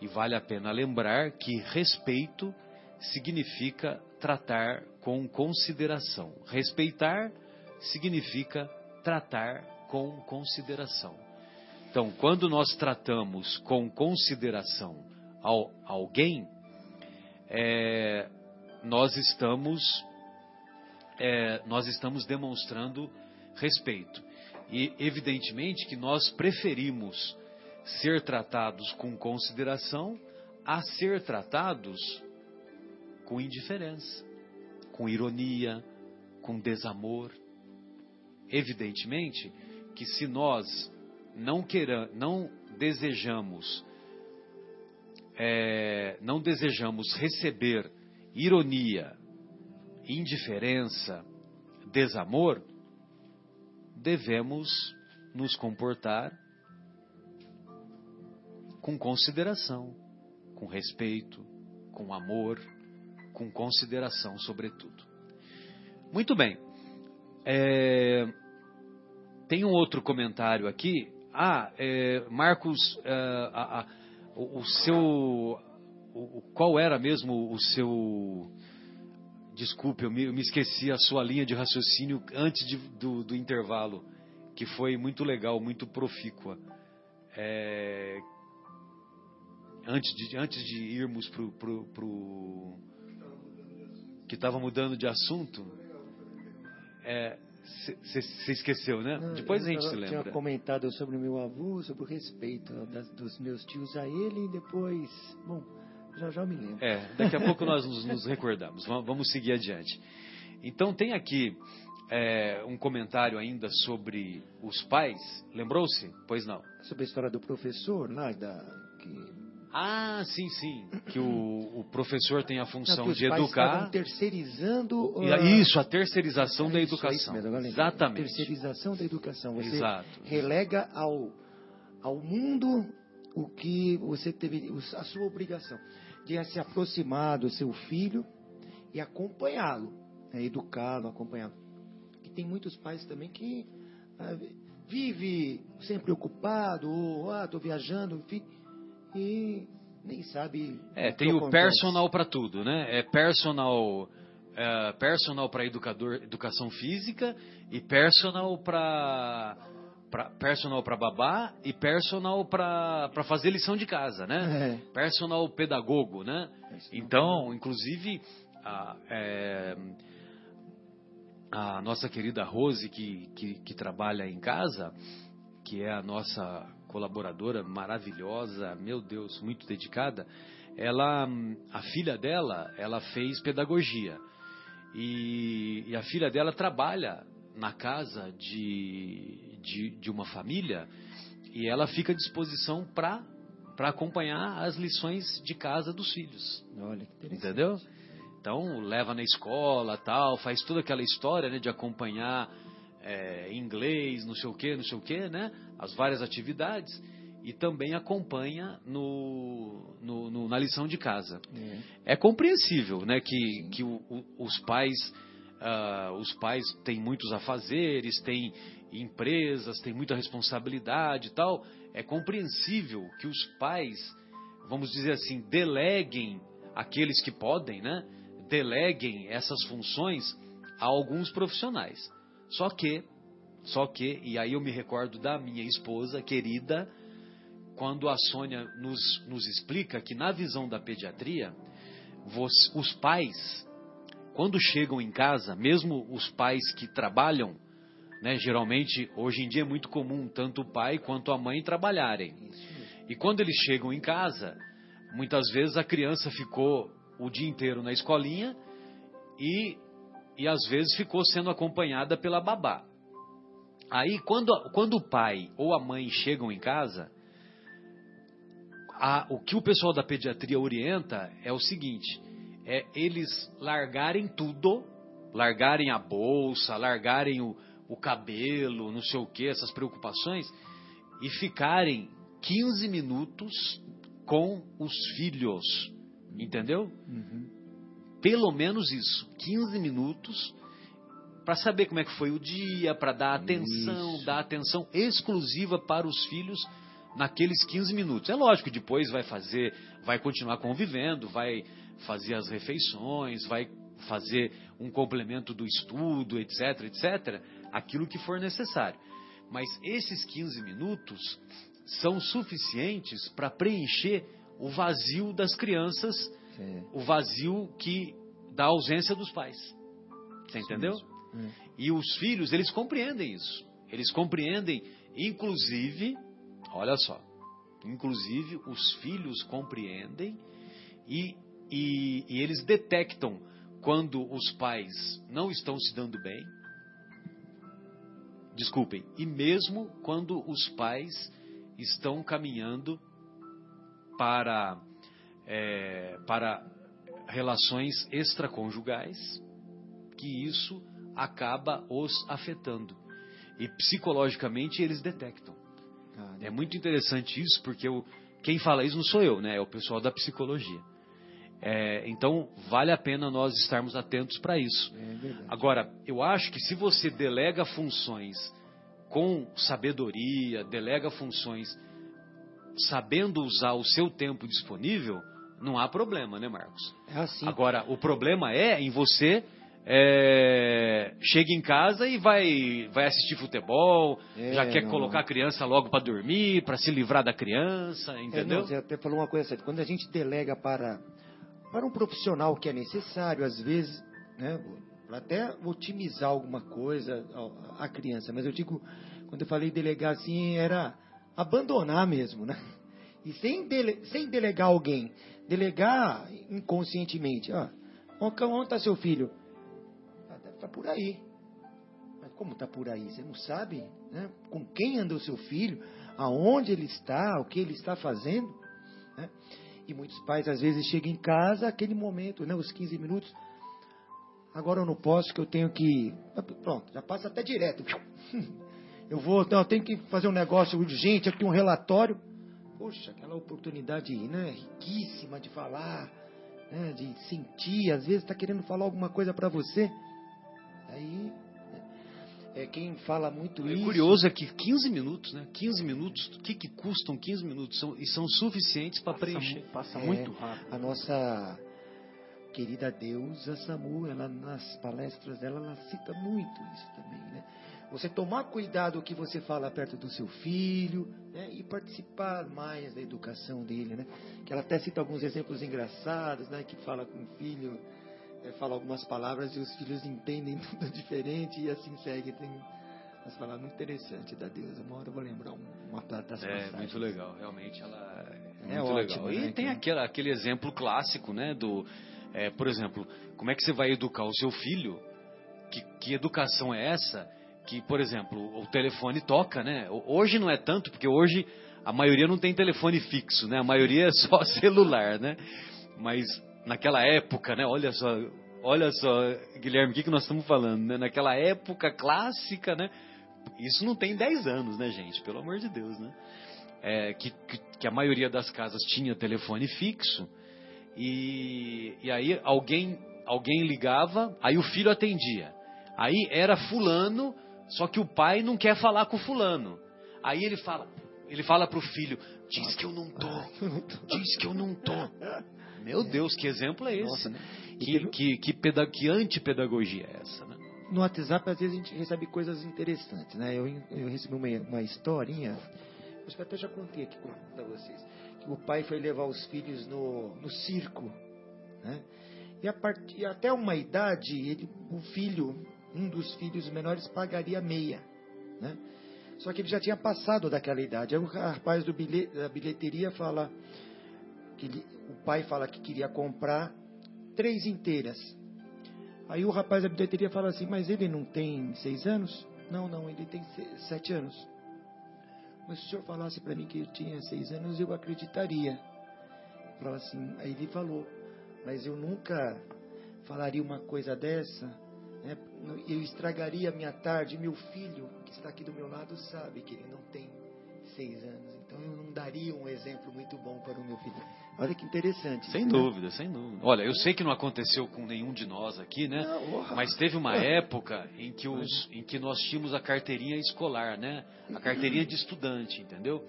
E vale a pena lembrar que respeito significa tratar com consideração. Respeitar significa tratar com consideração. Então, quando nós tratamos com consideração ao, alguém, é, nós estamos é, nós estamos demonstrando respeito. E evidentemente que nós preferimos ser tratados com consideração a ser tratados com indiferença, com ironia, com desamor. Evidentemente que se nós não queiramos, não desejamos, é, não desejamos receber ironia, indiferença, desamor, devemos nos comportar com consideração, com respeito, com amor, com consideração, sobretudo. Muito bem. É, tem um outro comentário aqui. Ah, é, Marcos, é, a, a, o, seu. O, qual era mesmo o seu. Desculpe, eu me, eu me, esqueci a sua linha de raciocínio antes de, do, do, intervalo, que foi muito legal, muito profícua. É, antes, de, antes de irmos para o. Pro, pro, que estava mudando de assunto. É, você esqueceu, né? Não, Depois a gente se lembra. Eu tinha comentado sobre o meu avô, sobre o respeito das, dos meus tios a ele, e depois, bom, já já me lembro. É, daqui a pouco nós nos, nos recordamos. Vamos seguir adiante. Então tem aqui é, um comentário ainda sobre os pais. Lembrou-se? Pois não. Sobre a história do professor lá, da, que ah, sim, sim. Que o, o professor tem a função Não, de educar. terceirizando. Isso, a terceirização é da educação. Mesmo, Exatamente. Terceirização da educação. Você Exato. relega ao, ao mundo o que você teve, a sua obrigação de se aproximar do seu filho e acompanhá-lo, né, educá-lo, acompanhá-lo. Que tem muitos pais também que ah, vive sempre ocupado, ou ah, estou viajando, enfim e nem sabe. É, tem o acontece. personal para tudo, né? É personal. É, personal para educador, educação física e personal para personal para babá e personal para fazer lição de casa, né? É. Personal pedagogo, né? Então, inclusive a, é, a nossa querida Rose que, que, que trabalha em casa, que é a nossa colaboradora maravilhosa, meu Deus, muito dedicada, ela, a filha dela, ela fez pedagogia. E, e a filha dela trabalha na casa de, de, de uma família e ela fica à disposição para para acompanhar as lições de casa dos filhos. Olha, que interessante. Entendeu? Então, leva na escola, tal, faz toda aquela história né, de acompanhar é, inglês, não sei o que, não sei o que, né? As várias atividades e também acompanha no, no, no na lição de casa. É, é compreensível, né, que, que o, o, os pais uh, os pais têm muitos afazeres, têm empresas, têm muita responsabilidade e tal. É compreensível que os pais, vamos dizer assim, deleguem aqueles que podem, né? Deleguem essas funções a alguns profissionais. Só que, só que, e aí eu me recordo da minha esposa querida, quando a Sônia nos, nos explica que na visão da pediatria, os pais, quando chegam em casa, mesmo os pais que trabalham, né, geralmente hoje em dia é muito comum tanto o pai quanto a mãe trabalharem. E quando eles chegam em casa, muitas vezes a criança ficou o dia inteiro na escolinha e, e às vezes ficou sendo acompanhada pela babá. Aí, quando, quando o pai ou a mãe chegam em casa, a, o que o pessoal da pediatria orienta é o seguinte: é eles largarem tudo, largarem a bolsa, largarem o, o cabelo, não sei o que, essas preocupações, e ficarem 15 minutos com os filhos. Entendeu? Uhum. Pelo menos isso, 15 minutos para saber como é que foi o dia, para dar atenção, Isso. dar atenção exclusiva para os filhos naqueles 15 minutos. É lógico que depois vai fazer, vai continuar convivendo, vai fazer as refeições, vai fazer um complemento do estudo, etc, etc, aquilo que for necessário. Mas esses 15 minutos são suficientes para preencher o vazio das crianças, É. o vazio que da ausência dos pais. Você entendeu? É. E os filhos, eles compreendem isso. Eles compreendem, inclusive, olha só, inclusive os filhos compreendem e, e, e eles detectam quando os pais não estão se dando bem. Desculpem, e mesmo quando os pais estão caminhando para, é, para relações extraconjugais, que isso acaba os afetando. E psicologicamente eles detectam. Ah, É muito interessante isso, porque o, quem fala isso não sou eu, né? É o pessoal da psicologia. É, então, vale a pena nós estarmos atentos para isso. É. Agora, eu acho que se você delega funções com sabedoria, delega funções sabendo usar o seu tempo disponível, não há problema, né, Marcos? É assim. Agora, o problema é em você é, chega em casa e vai, vai assistir futebol, É, já quer não, colocar a criança logo para dormir, para se livrar da criança, É, entendeu? não, você até falou uma coisa certa. Quando a gente delega para, para um profissional que é necessário, às vezes, né, para até otimizar alguma coisa a, a criança, mas eu digo, quando eu falei delegar assim, era abandonar mesmo, né? E sem, dele, sem delegar alguém, delegar inconscientemente. Ó, onde está seu filho? Ah, deve estar por aí. Mas como está por aí? Você não sabe né? com quem anda o seu filho, aonde ele está, o que ele está fazendo. Né? E muitos pais às vezes chegam em casa, aquele momento, né, os 15 minutos. Agora eu não posso, que eu tenho que. Pronto, já passa até direto. Eu vou, não, eu tenho que fazer um negócio urgente, aqui um relatório. Poxa, aquela oportunidade né, riquíssima de falar, né, de sentir, às vezes está querendo falar alguma coisa para você. Aí, é, quem fala muito O isso. curioso é que 15 minutos, né? 15 minutos, o que, que custam 15 minutos? São, e são suficientes para preencher. passa É, muito rápido. A nossa querida deusa Samu, ela nas palestras dela, ela cita muito isso também, né? Você tomar cuidado o que você fala perto do seu filho, né? E participar mais da educação dele, né? Que ela até cita alguns exemplos engraçados, né? Que fala com o filho, é, fala algumas palavras e os filhos entendem tudo diferente e assim segue. Tem umas palavras muito interessantes da deusa. Uma hora eu vou lembrar um- uma das É, passagens. muito legal, realmente ela é, É muito ótimo, legal. E né, tem que- aquele, aquele exemplo clássico, né, do, é, por exemplo, como é que você vai educar o seu filho? Que, que educação é essa? Que, por exemplo, o telefone toca, né? Hoje não é tanto, porque hoje a maioria não tem telefone fixo, né? A maioria é só celular, né? Mas naquela época, né? Olha só, olha só, Guilherme, o que, que nós estamos falando, né? Naquela época clássica, né? Isso não tem 10 anos, né, gente? Pelo amor de Deus, né? É, que, que, a maioria das casas tinha telefone fixo e, e aí alguém, alguém ligava, aí o filho atendia. Aí era fulano, só que o pai não quer falar com o fulano. Aí ele fala, ele fala pro filho, diz que eu não tô, diz que eu não tô. Meu Deus, que exemplo é esse, Nossa, né? Que, que, que, peda- que antipedagogia é essa, né? no WhatsApp, às vezes, a gente recebe coisas interessantes, né? Eu, eu recebi uma, uma historinha, acho que até já contei aqui para vocês, que o pai foi levar os filhos no, no circo, né? E a partir, até uma idade, ele, o filho, um dos filhos menores, pagaria meia, né? Só que ele já tinha passado daquela idade. Aí o rapaz da bilheteria fala que ele, o pai fala que queria comprar três inteiras. Aí o rapaz da bilheteria fala assim, mas ele não tem seis anos? Não, não, ele tem sete anos. Mas se o senhor falasse para mim que eu tinha seis anos, eu acreditaria. Falava assim, aí ele falou, mas eu nunca falaria uma coisa dessa? Eu estragaria a minha tarde. Meu filho, que está aqui do meu lado, sabe que ele não tem seis anos. Então eu não daria um exemplo muito bom para o meu filho. Olha que interessante. Sem isso, né? dúvida, né? sem dúvida. Olha, eu sei que não aconteceu com nenhum de nós aqui, né? Não, Mas teve uma época em que, os, em que nós tínhamos a carteirinha escolar, né? A carteirinha de estudante, entendeu?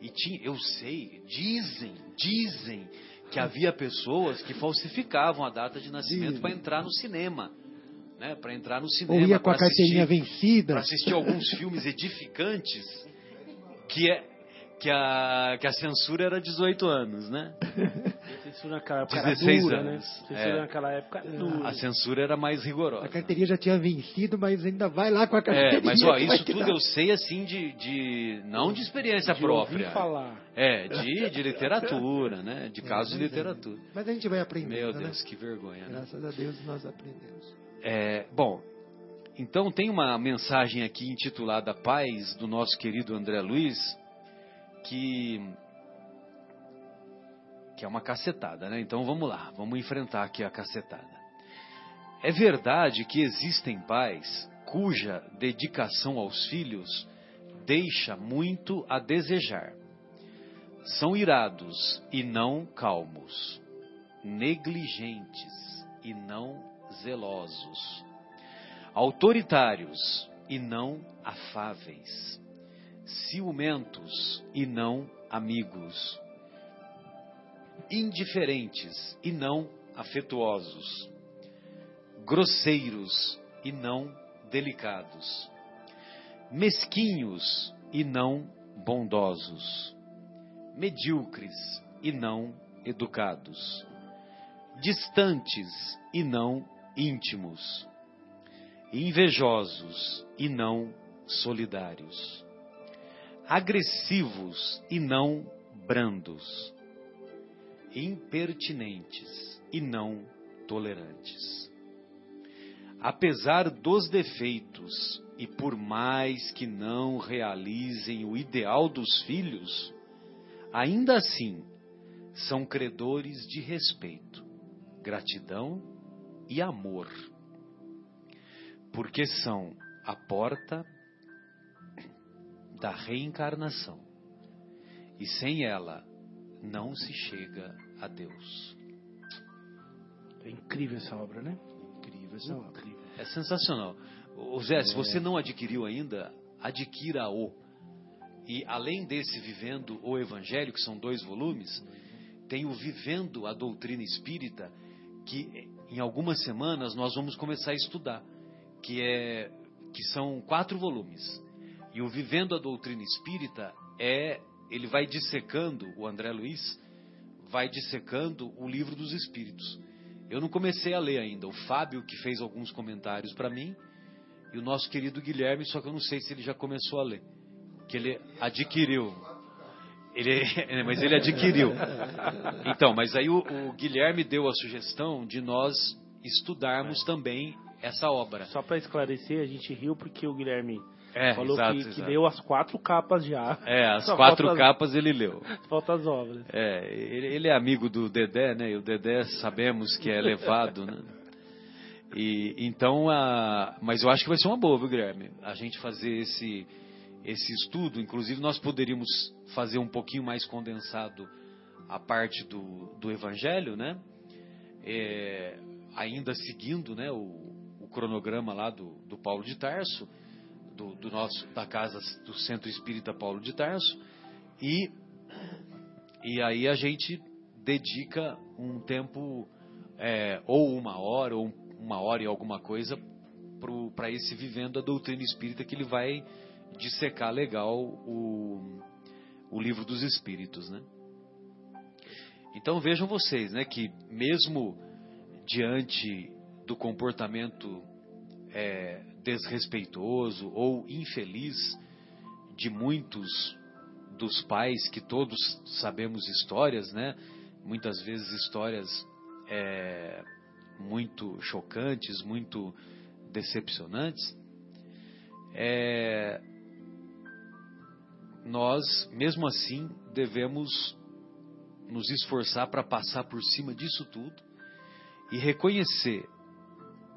E tinha, eu sei, dizem, dizem que havia pessoas que falsificavam a data de nascimento para entrar no cinema. Né, para entrar no cinema. Ou ia com a carteirinha assistir, vencida. Para assistir alguns filmes edificantes que, é, que, a, que a censura era 18 anos, né? Censura naquela época 16 dura, né? anos. Né? A censura é. naquela época dura. A censura era mais rigorosa. A carteirinha já tinha vencido, mas ainda vai lá com a carteirinha. É, mas ó, isso tudo eu sei assim de, de não de experiência de própria. falar. É, de, de literatura, né? De casos de é. literatura. Mas a gente vai aprendendo. Meu né? Deus, né? que vergonha. Né? Graças a Deus nós aprendemos. É, bom, então tem uma mensagem aqui intitulada Paz do nosso querido André Luiz que que é uma cacetada, né? Então vamos lá, vamos enfrentar aqui a cacetada. É verdade que existem pais cuja dedicação aos filhos deixa muito a desejar. São irados e não calmos, negligentes e não zelosos, autoritários e não afáveis, ciumentos e não amigos, indiferentes e não afetuosos, grosseiros e não delicados, mesquinhos e não bondosos, medíocres e não educados, distantes e não íntimos, invejosos e não solidários agressivos e não brandos, impertinentes e não tolerantes. Apesar dos defeitos e por mais que não realizem o ideal dos filhos, ainda assim são credores de respeito, gratidão e amor, porque são a porta da reencarnação. E sem ela não se chega a Deus. É incrível essa obra, né? Incrível essa obra. É sensacional. O Zé, é. se você não adquiriu ainda, adquira-o. E além desse Vivendo o Evangelho, que são dois volumes, tem o Vivendo a Doutrina Espírita, que em algumas semanas nós vamos começar a estudar, que é que são quatro volumes. E o Vivendo a Doutrina Espírita é, ele vai dissecando, o André Luiz vai dissecando o livro dos Espíritos. Eu não comecei a ler ainda. O Fábio, que fez alguns comentários para mim, e o nosso querido Guilherme, só que eu não sei se ele já começou a ler. Que ele adquiriu. Ele, mas ele adquiriu. Então, mas aí o, o Guilherme deu a sugestão de nós estudarmos também essa obra. Só para esclarecer, a gente riu porque o Guilherme é, Falou exato, que, exato. que, leu as quatro capas já. É, as Só quatro capas ele leu. Falta as obras. É, ele, ele, é amigo do Dedé, né? E o Dedé sabemos que é levado, né? E, então, a, mas eu acho que vai ser uma boa, viu, Guilherme? A gente fazer esse, esse estudo. Inclusive, nós poderíamos fazer um pouquinho mais condensado a parte do, do Evangelho, né? É, ainda seguindo né, o, o cronograma lá do, do Paulo de Tarso do, do, nosso da casa do Centro Espírita Paulo de Tarso e e aí a gente dedica um tempo é, ou uma hora ou uma hora e alguma coisa para esse vivendo a doutrina espírita que ele vai dissecar legal o, o livro dos espíritos, né? Então vejam vocês, né, que mesmo diante do comportamento é, desrespeitoso ou infeliz de muitos dos pais que todos sabemos histórias, né? Muitas vezes histórias é, muito chocantes, muito decepcionantes. É, nós, mesmo assim, devemos nos esforçar para passar por cima disso tudo e reconhecer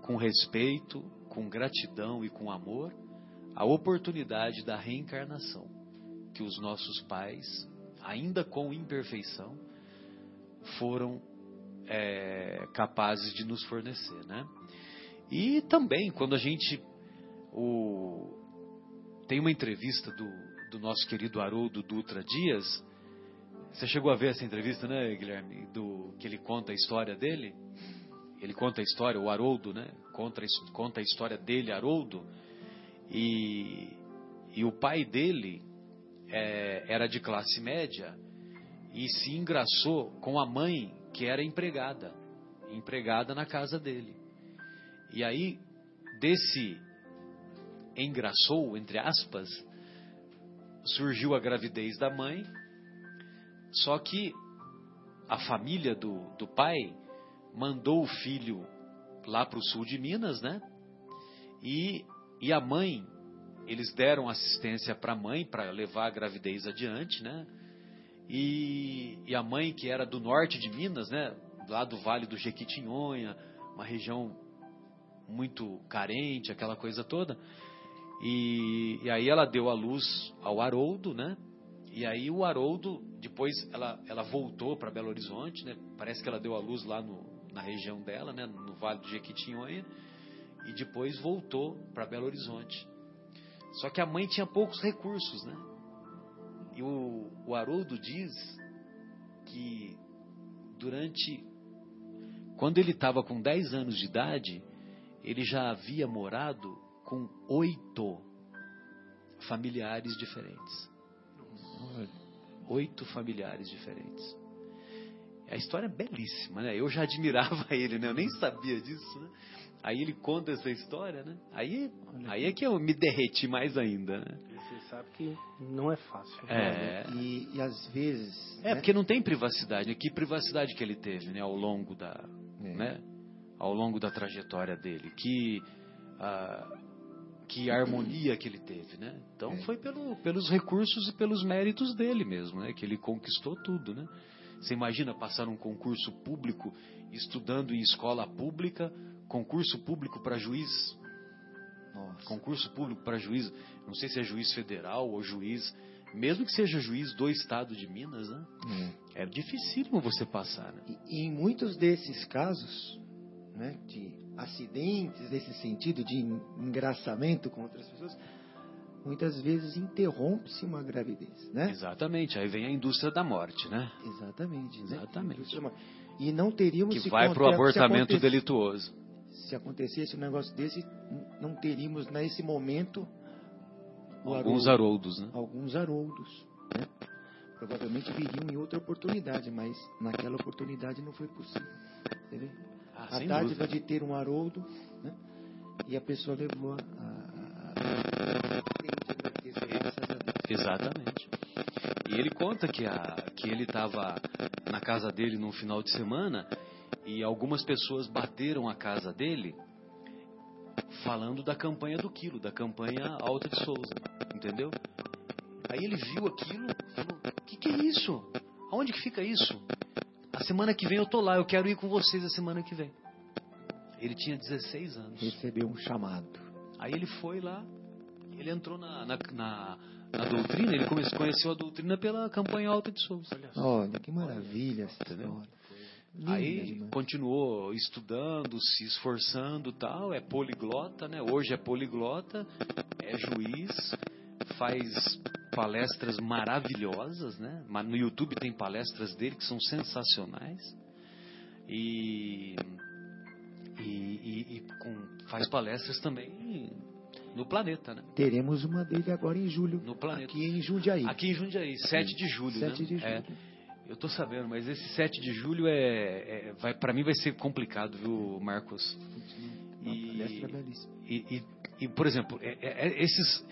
com respeito, com gratidão e com amor a oportunidade da reencarnação que os nossos pais, ainda com imperfeição, foram é, capazes de nos fornecer, né? E também quando a gente o, tem uma entrevista do, do nosso querido Haroldo Dutra Dias, você chegou a ver essa entrevista, né, Guilherme? Do que ele conta a história dele. Ele conta a história, o Haroldo, né? Conta, conta a história dele, Haroldo. E, e o pai dele é, era de classe média e se engraçou com a mãe que era empregada, empregada na casa dele. E aí desse engraçou entre aspas surgiu a gravidez da mãe só que a família do, do pai mandou o filho lá para o sul de Minas, né? E, e a mãe, eles deram assistência para a mãe para levar a gravidez adiante, né? E, e, a mãe, que era do norte de Minas, né? Lá do Vale do Jequitinhonha, uma região muito carente, aquela coisa toda. E, e aí ela deu a luz ao Haroldo, né? E aí o Haroldo, depois ela, ela voltou para Belo Horizonte, né? Parece que ela deu a luz lá no, na região dela, né? No Vale do Jequitinhonha. E depois voltou para Belo Horizonte. Só que a mãe tinha poucos recursos, né? E o, o Haroldo diz que durante. Quando ele estava com 10 anos de idade, ele já havia morado com oito familiares diferentes. Oito familiares diferentes. A história é belíssima, né? Eu já admirava ele, né? Eu nem sabia disso, né? Aí ele conta essa história, né? Aí, aí é que eu me derreti mais ainda, né? Você sabe que não é fácil. É. E, e às vezes. É, né? porque não tem privacidade. né? Que privacidade que ele teve, né? Ao longo da, É. né? Ao longo da trajetória dele. Que, ah, que harmonia que ele teve, né? Então É. foi pelo, pelos recursos e pelos méritos dele mesmo, né? Que ele conquistou tudo, né? Você imagina passar um concurso público estudando em escola pública, concurso público para juiz, Nossa. concurso público para juiz, não sei se é juiz federal ou juiz, mesmo que seja juiz do estado de Minas, né? É dificílimo você passar, né? E, e em muitos desses casos, né, de acidentes desse sentido de en- engraçamento com outras pessoas, muitas vezes interrompe-se uma gravidez, né? Exatamente, aí vem a indústria da morte, né? Exatamente. né? Exatamente. E não teríamos Que se vai para o se abortamento aconte- delituoso. Se acontecesse um negócio desse, não teríamos nesse momento Alguns Haroldo- haroldos, né? alguns haroldos. Né? Provavelmente viriam em outra oportunidade, mas naquela oportunidade não foi possível. Entendeu? Ah, a dádiva de ter um haroldo, né? e a pessoa levou a, a, a. Exatamente. E ele conta que, a, que ele estava na casa dele num final de semana e algumas pessoas bateram a casa dele falando da campanha do quilo, da campanha Alta de Souza, entendeu? Aí ele viu aquilo e falou: O que, que é isso? Aonde que fica isso? A semana que vem eu tô lá, eu quero ir com vocês a semana que vem. Ele tinha 16 anos. Recebeu um chamado. Aí ele foi lá, ele entrou na, na, na, na doutrina, ele come- conheceu a doutrina pela campanha Alta de Souza. Olha, que maravilha essa Entendeu? história. Linda Aí demais. continuou estudando, se esforçando tal, é poliglota, né? Hoje é poliglota, é juiz, faz palestras maravilhosas, né? No YouTube tem palestras dele que são sensacionais. E, e, e- e com- faz palestras também no planeta, né? Teremos uma dele agora em julho. No planeta. Aqui em Jundiaí. Aqui em Jundiaí, 7 de julho, 7 né? de julho. É. Eu tô sabendo, mas esse 7 de julho é, é vai para mim vai ser complicado, viu, Marcos? Uma E- palestra belíssima. E, e- e, por exemplo, é- é- é esses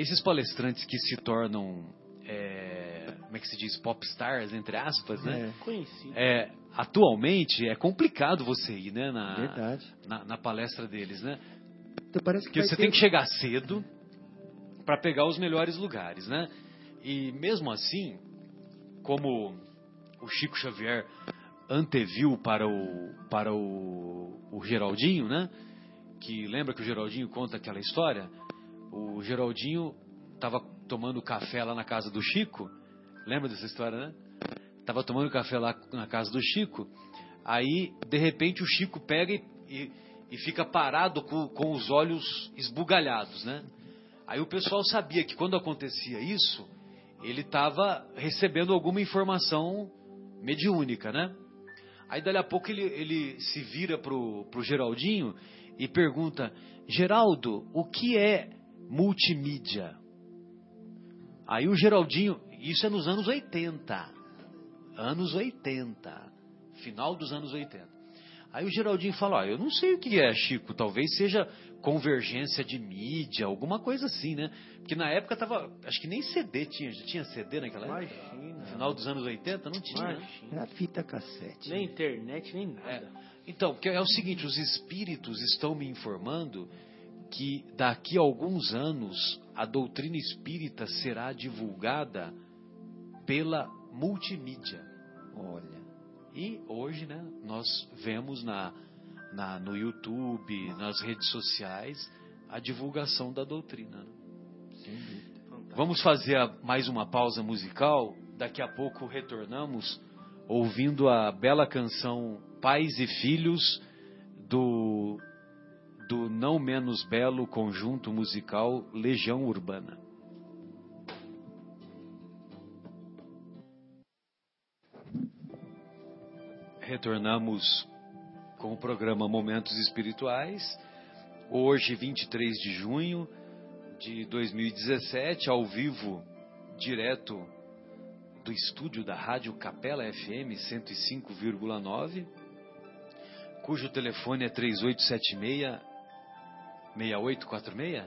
esses palestrantes que se tornam, é, como é que se diz, popstars, entre aspas, né? É. Conhecido. É, atualmente é complicado você ir, né, na, Verdade. na, na palestra deles, né? Então parece que Porque você ter- tem que chegar cedo para pegar os melhores lugares, né? E mesmo assim, como o Chico Xavier anteviu para o para o, o Geraldinho, né? Que lembra que o Geraldinho conta aquela história? O Geraldinho estava tomando café lá na casa do Chico. Lembra dessa história, né? Tava tomando café lá na casa do Chico. Aí, de repente, o Chico pega e, e, e fica parado com, com os olhos esbugalhados, né? Aí o pessoal sabia que quando acontecia isso, ele estava recebendo alguma informação mediúnica, né? Aí dali a pouco ele, ele se vira pro, pro Geraldinho e pergunta: Geraldo, o que é multimídia? Aí o Geraldinho, isso é nos anos 80. Anos 80. Final dos anos 80. Aí o Geraldinho fala: Ó, eu não sei o que é, Chico, talvez seja convergência de mídia, alguma coisa assim, né? Porque na época tava. Acho que nem CD tinha. Já tinha CD naquela época? Imagina. Final dos anos 80? Não tinha. né? Imagina. Na fita cassete. Nem internet, nem É. nada. Então, porque é o seguinte, os espíritos estão me informando que daqui a alguns anos a doutrina espírita será divulgada pela multimídia. Olha. E hoje, né, nós vemos na, na, no YouTube, nas redes sociais, a divulgação da doutrina. né? Vamos fazer a- mais uma pausa musical. Daqui a pouco retornamos ouvindo a bela canção Pais e Filhos do, do não menos belo conjunto musical Legião Urbana. Retornamos com o programa Momentos Espirituais. Hoje, 23 de junho de 2017, ao vivo, direto do estúdio da Rádio Capela FM 105,9, cujo telefone é 3876 6846.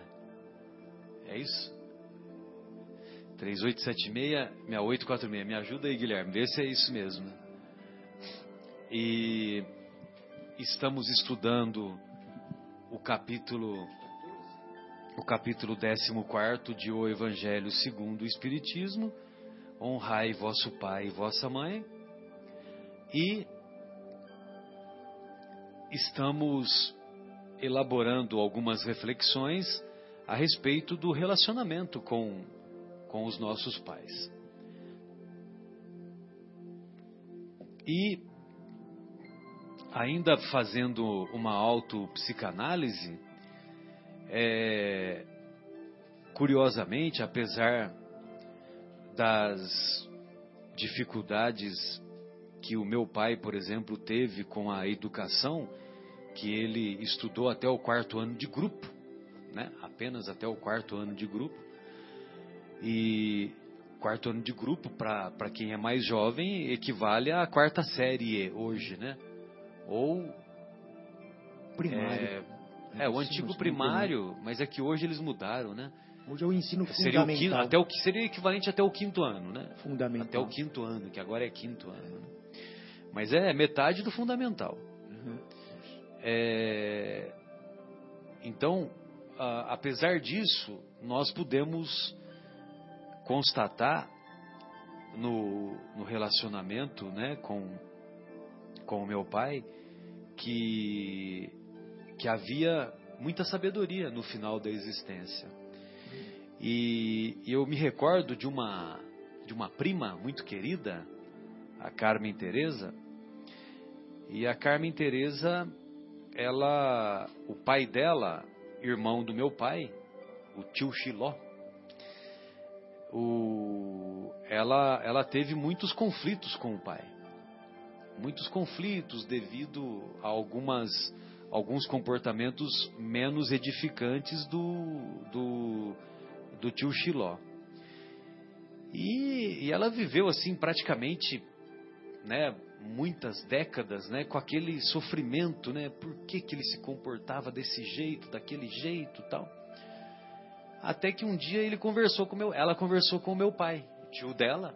É isso? 3876 6846. Me ajuda aí, Guilherme, vê se é isso mesmo. E estamos estudando o capítulo o capítulo 14 de O Evangelho segundo o Espiritismo, honrai vosso pai e vossa mãe, e estamos elaborando algumas reflexões a respeito do relacionamento com, com os nossos pais. E ainda fazendo uma autopsicanálise, é, curiosamente, apesar das dificuldades que o meu pai, por exemplo, teve com a educação, que ele estudou até o quarto ano de grupo, né? apenas até o quarto ano de grupo. E quarto ano de grupo, para quem é mais jovem, equivale à quarta série hoje, né? Ou Primário. é, é, o antigo primário, mas é que hoje eles mudaram, né? Hoje é o ensino Seria o quinto, fundamental. até o seria equivalente até o quinto ano, né? Fundamental. Até o quinto ano, que agora é quinto ano. né? Mas é metade do fundamental. Uhum. É, Então, a- apesar disso, nós podemos constatar no, no relacionamento né, com, com o meu pai que, que havia muita sabedoria no final da existência. E, e eu me recordo de uma, de uma prima muito querida, a Carmen Teresa, e a Carmen Teresa, ela, o pai dela, irmão do meu pai, o tio Xiló, o, ela, ela teve muitos conflitos com o pai. Muitos conflitos devido a algumas, alguns comportamentos menos edificantes do, do, do tio Xiló. E, e ela viveu assim praticamente, né, muitas décadas, né, com aquele sofrimento, né, por que, que ele se comportava desse jeito, daquele jeito, tal. Até que um dia ele conversou com meu, ela conversou com o meu pai, tio dela.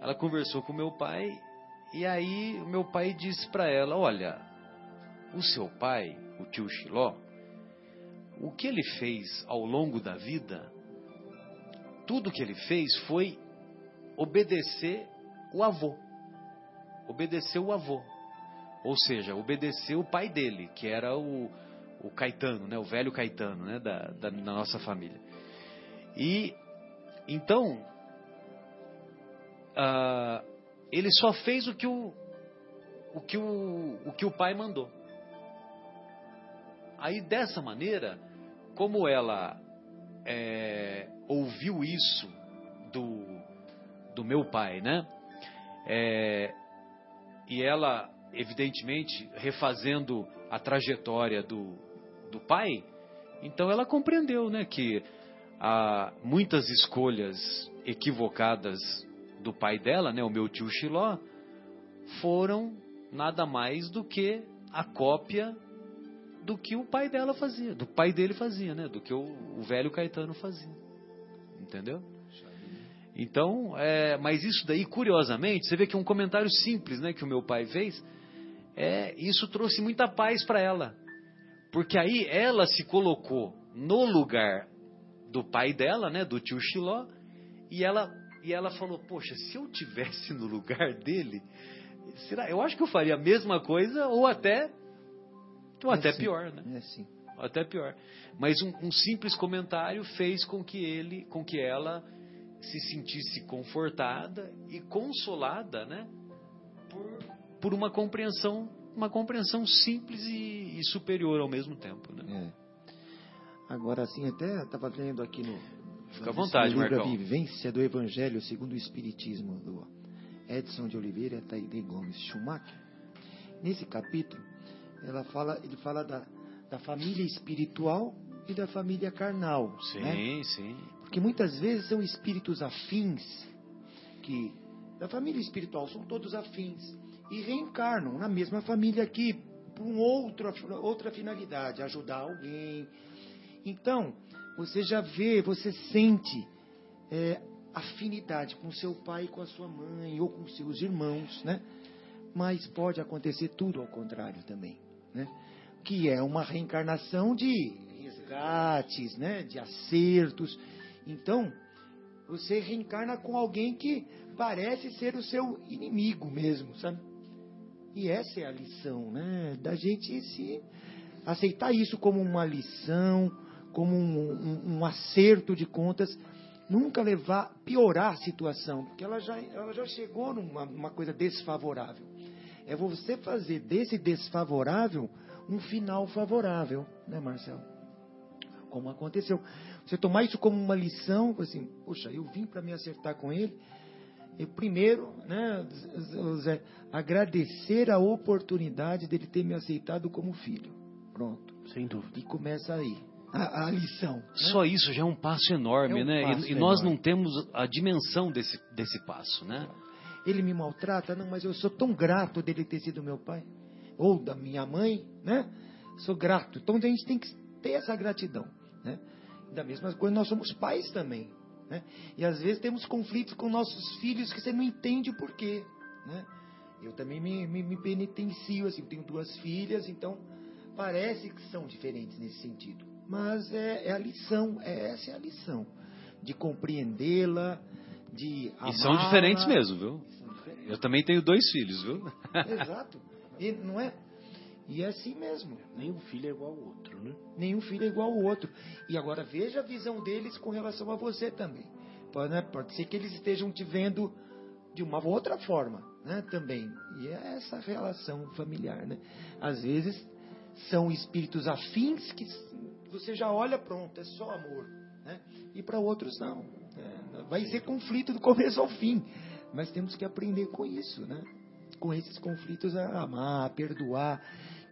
Ela conversou com meu pai e aí o meu pai disse para ela: Olha, o seu pai, o tio Xiló, o que ele fez ao longo da vida, tudo que ele fez foi obedecer o avô. Obedecer o avô. Ou seja, obedecer o pai dele, que era o, o Caetano, né, o velho Caetano né, da, da, da nossa família. E então, uh, ele só fez o que o, o, que o, o que o pai mandou. Aí dessa maneira, como ela é, ouviu isso do, do meu pai, né? É, e ela, evidentemente, refazendo a trajetória do, do pai, então ela compreendeu, né, que há muitas escolhas equivocadas do pai dela, né, o meu tio Xiló, foram nada mais do que a cópia do que o pai dela fazia, do pai dele fazia, né, do que o, o velho Caetano fazia, entendeu? Então, é, mas isso daí, curiosamente, você vê que um comentário simples, né, que o meu pai fez, é, isso trouxe muita paz para ela, porque aí ela se colocou no lugar do pai dela, né, do tio Xiló, e ela e ela falou: Poxa, se eu tivesse no lugar dele, será? Eu acho que eu faria a mesma coisa ou até ou é até assim, pior, né? É assim. Até pior. Mas um, um, simples comentário fez com que ele, com que ela se sentisse confortada e consolada, né? Por, por uma compreensão, uma compreensão simples e, e superior ao mesmo tempo, né? É. Agora, assim, até estava lendo aqui no, Fica à vontade, livro Marcão. A Vivência do Evangelho segundo o Espiritismo, do Edson de Oliveira Taide Gomes Schumacher. Nesse capítulo, ela fala, ele fala da, da família espiritual e da família carnal. Sim, né? sim. Porque muitas vezes são espíritos afins, que da família espiritual são todos afins, e reencarnam na mesma família aqui, por outro, outra finalidade, ajudar alguém. Então, você já vê, você sente é, afinidade com seu pai com a sua mãe, ou com seus irmãos, né? Mas pode acontecer tudo ao contrário também, né? Que é uma reencarnação de resgates, né? De acertos. Então, você reencarna com alguém que parece ser o seu inimigo mesmo, sabe? E essa é a lição, né? Da gente se aceitar isso como uma lição, como um, um, um, acerto de contas, nunca levar, piorar a situação, porque ela já, ela já chegou numa, coisa desfavorável. É você fazer desse desfavorável um final favorável, né, Marcelo? Como aconteceu. Você tomar isso como uma lição, assim, poxa, eu vim para me acertar com ele. Eu primeiro, né, Zé, agradecer a oportunidade dele ter me aceitado como filho. Pronto. Sem dúvida. E começa aí a, a lição. Né? Só isso já é um passo enorme, É um né? passo e, e nós enorme. não temos a dimensão desse, desse passo, né? Ele me maltrata, não, mas eu sou tão grato dele ter sido meu pai. Ou da minha mãe, né? Sou grato. Então a gente tem que ter essa gratidão, né? Da mesma coisa, nós somos pais também, né? E às vezes temos conflitos com nossos filhos que você não entende o porquê, né? Eu também me, me, me penitencio, assim, eu tenho duas filhas, então parece que são diferentes nesse sentido. Mas é, é a lição, é, essa é a lição. De compreendê-la, de E são diferentes mesmo, viu? Diferentes. Eu também tenho dois filhos, viu? Exato. E, não é? E é assim mesmo. Nenhum filho é igual ao outro, né? Nenhum filho é igual ao outro. E agora veja a visão deles com relação a você também. Pode, né? Pode ser que eles estejam te vendo de uma outra forma, né? Também. E é essa relação familiar, né? Às vezes são espíritos afins que você já olha pronto, é só amor, né? E para outros não. É, vai ser conflito do começo ao fim. Mas temos que aprender com isso, né? Com esses conflitos a amar, a perdoar,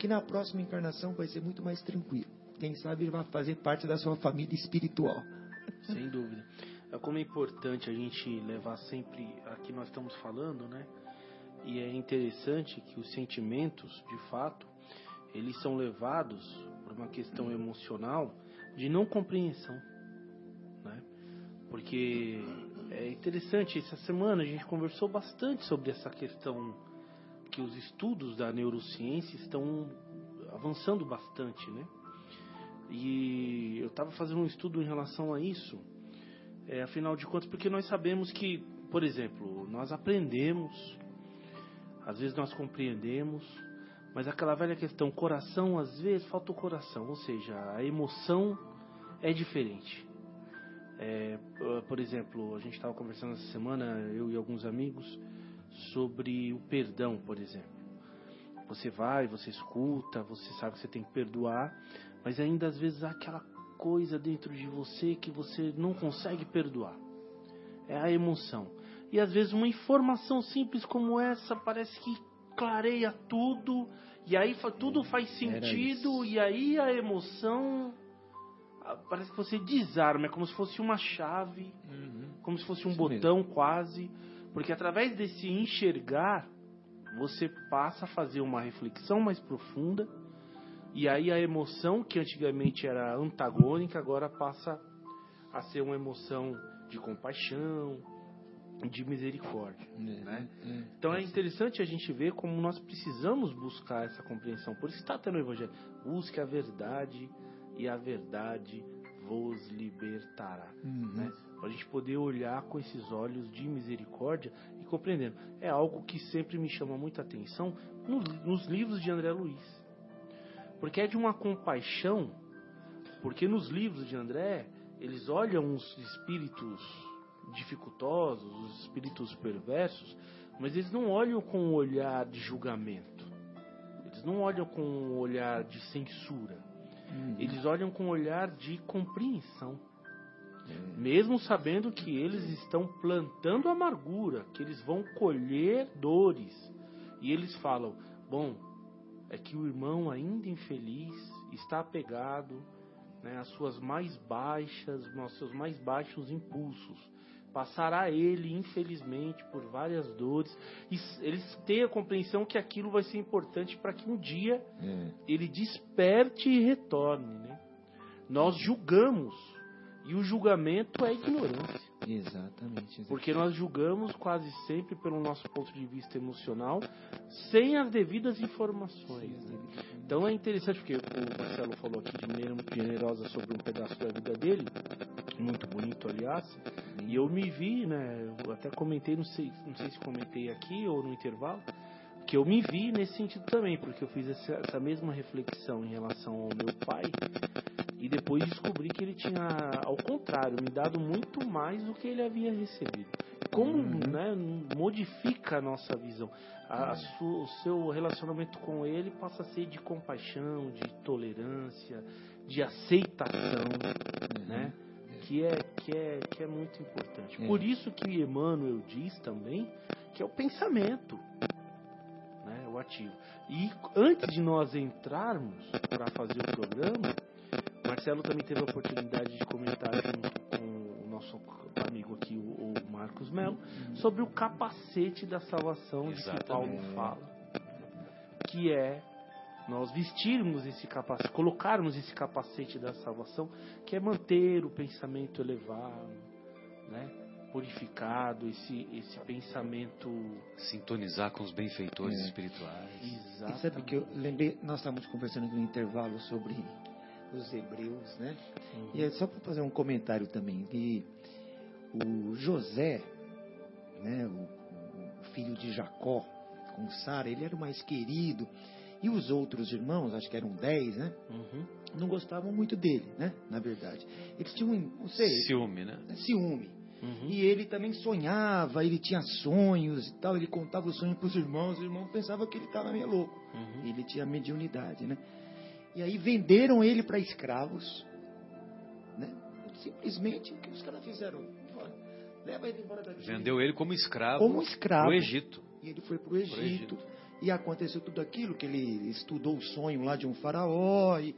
que na próxima encarnação vai ser muito mais tranquilo. Quem sabe ele vai fazer parte da sua família espiritual. Sem dúvida. É como é importante a gente levar sempre aqui nós estamos falando, né? E é interessante que os sentimentos, de fato, eles são levados por uma questão emocional de não compreensão. né? Porque é interessante, essa semana a gente conversou bastante sobre essa questão que os estudos da neurociência estão avançando bastante, né? E eu estava fazendo um estudo em relação a isso, é, afinal de contas, porque nós sabemos que, por exemplo, nós aprendemos, às vezes nós compreendemos, mas aquela velha questão, coração, às vezes falta o coração, ou seja, a emoção é diferente. É, por exemplo, a gente estava conversando essa semana, eu e alguns amigos, sobre o perdão, por exemplo. Você vai, você escuta, você sabe que você tem que perdoar, mas ainda às vezes há aquela coisa dentro de você que você não consegue perdoar. É a emoção. E às vezes uma informação simples como essa parece que clareia tudo, e aí tudo faz sentido, e aí a emoção parece que você desarma, é como se fosse uma chave, uhum. como se fosse um Isso botão mesmo. quase, porque através desse enxergar, você passa a fazer uma reflexão mais profunda, e aí a emoção que antigamente era antagônica, agora passa a ser uma emoção de compaixão, de misericórdia. É, né? É, então é interessante a gente ver como nós precisamos buscar essa compreensão. Por isso está tendo o Evangelho. Busque a verdade e a verdade vos libertará. Uhum. Né? Para a gente poder olhar com esses olhos de misericórdia e compreendendo. É algo que sempre me chama muita atenção no, nos livros de André Luiz. Porque é de uma compaixão, porque nos livros de André, eles olham os espíritos dificultosos, os espíritos perversos, mas eles não olham com um olhar de julgamento. Eles não olham com um olhar de censura. Uhum. Eles olham com um olhar de compreensão. Mesmo sabendo que eles estão plantando amargura, que eles vão colher dores. E eles falam: bom, é que o irmão ainda infeliz está apegado né, às suas mais baixas, aos seus mais baixos impulsos passará ele, infelizmente, por várias dores. E eles têm a compreensão que aquilo vai ser importante para que um dia é. ele desperte e retorne. Né? Nós julgamos, e o julgamento é ignorância. Exatamente, exatamente. Porque nós julgamos quase sempre pelo nosso ponto de vista emocional, sem as devidas informações. Né? Então é interessante, porque o Marcelo falou aqui de maneira muito generosa sobre um pedaço da vida dele, muito bonito, aliás, e eu me vi, né, eu até comentei, não sei, não sei se comentei aqui ou no intervalo, que eu me vi nesse sentido também, porque eu fiz essa, essa mesma reflexão em relação ao meu pai, e depois descobri que ele tinha, ao contrário, me dado muito mais do que ele havia recebido. Como uhum. né, modifica a nossa visão. A, a su, o seu relacionamento com ele passa a ser de compaixão, de tolerância, de aceitação, uhum. né? Que é, que, é, que é muito importante. É. Por isso que Emmanuel diz também que é o pensamento, E antes de nós entrarmos para fazer o programa, Marcelo também teve a oportunidade de comentar junto com o nosso amigo aqui, o, Marcos Melo, sobre o capacete da salvação Exatamente. de que Paulo fala. Que é nós vestirmos esse capacete, colocarmos esse capacete da salvação, que é manter o pensamento elevado, né? Purificado, esse, esse pensamento. Sintonizar com os benfeitores é. espirituais. Exatamente. E sabe que eu lembrei, nós estávamos conversando no intervalo sobre os hebreus, né? Uhum. E é só para fazer um comentário também, que o José, né, o, o filho de Jacó, com Sara, ele era o mais querido. E os outros irmãos, acho que eram dez, né? Uhum. Não gostavam muito dele, né? Na verdade. Eles tinham, não sei. Ciúme, né? Ciúme. Uhum. E ele também sonhava, ele tinha sonhos e tal. Ele contava os sonhos para os irmãos. Os irmãos pensavam que ele estava meio louco. Uhum. Ele tinha mediunidade, né? E aí venderam ele para escravos. Né? Simplesmente o que os caras fizeram? Leva ele embora daqui. Vendeu ele como escravo. Como escravo. No Egito. E ele foi para o Egito, Egito. E aconteceu tudo aquilo, que ele estudou o sonho lá de um faraó e,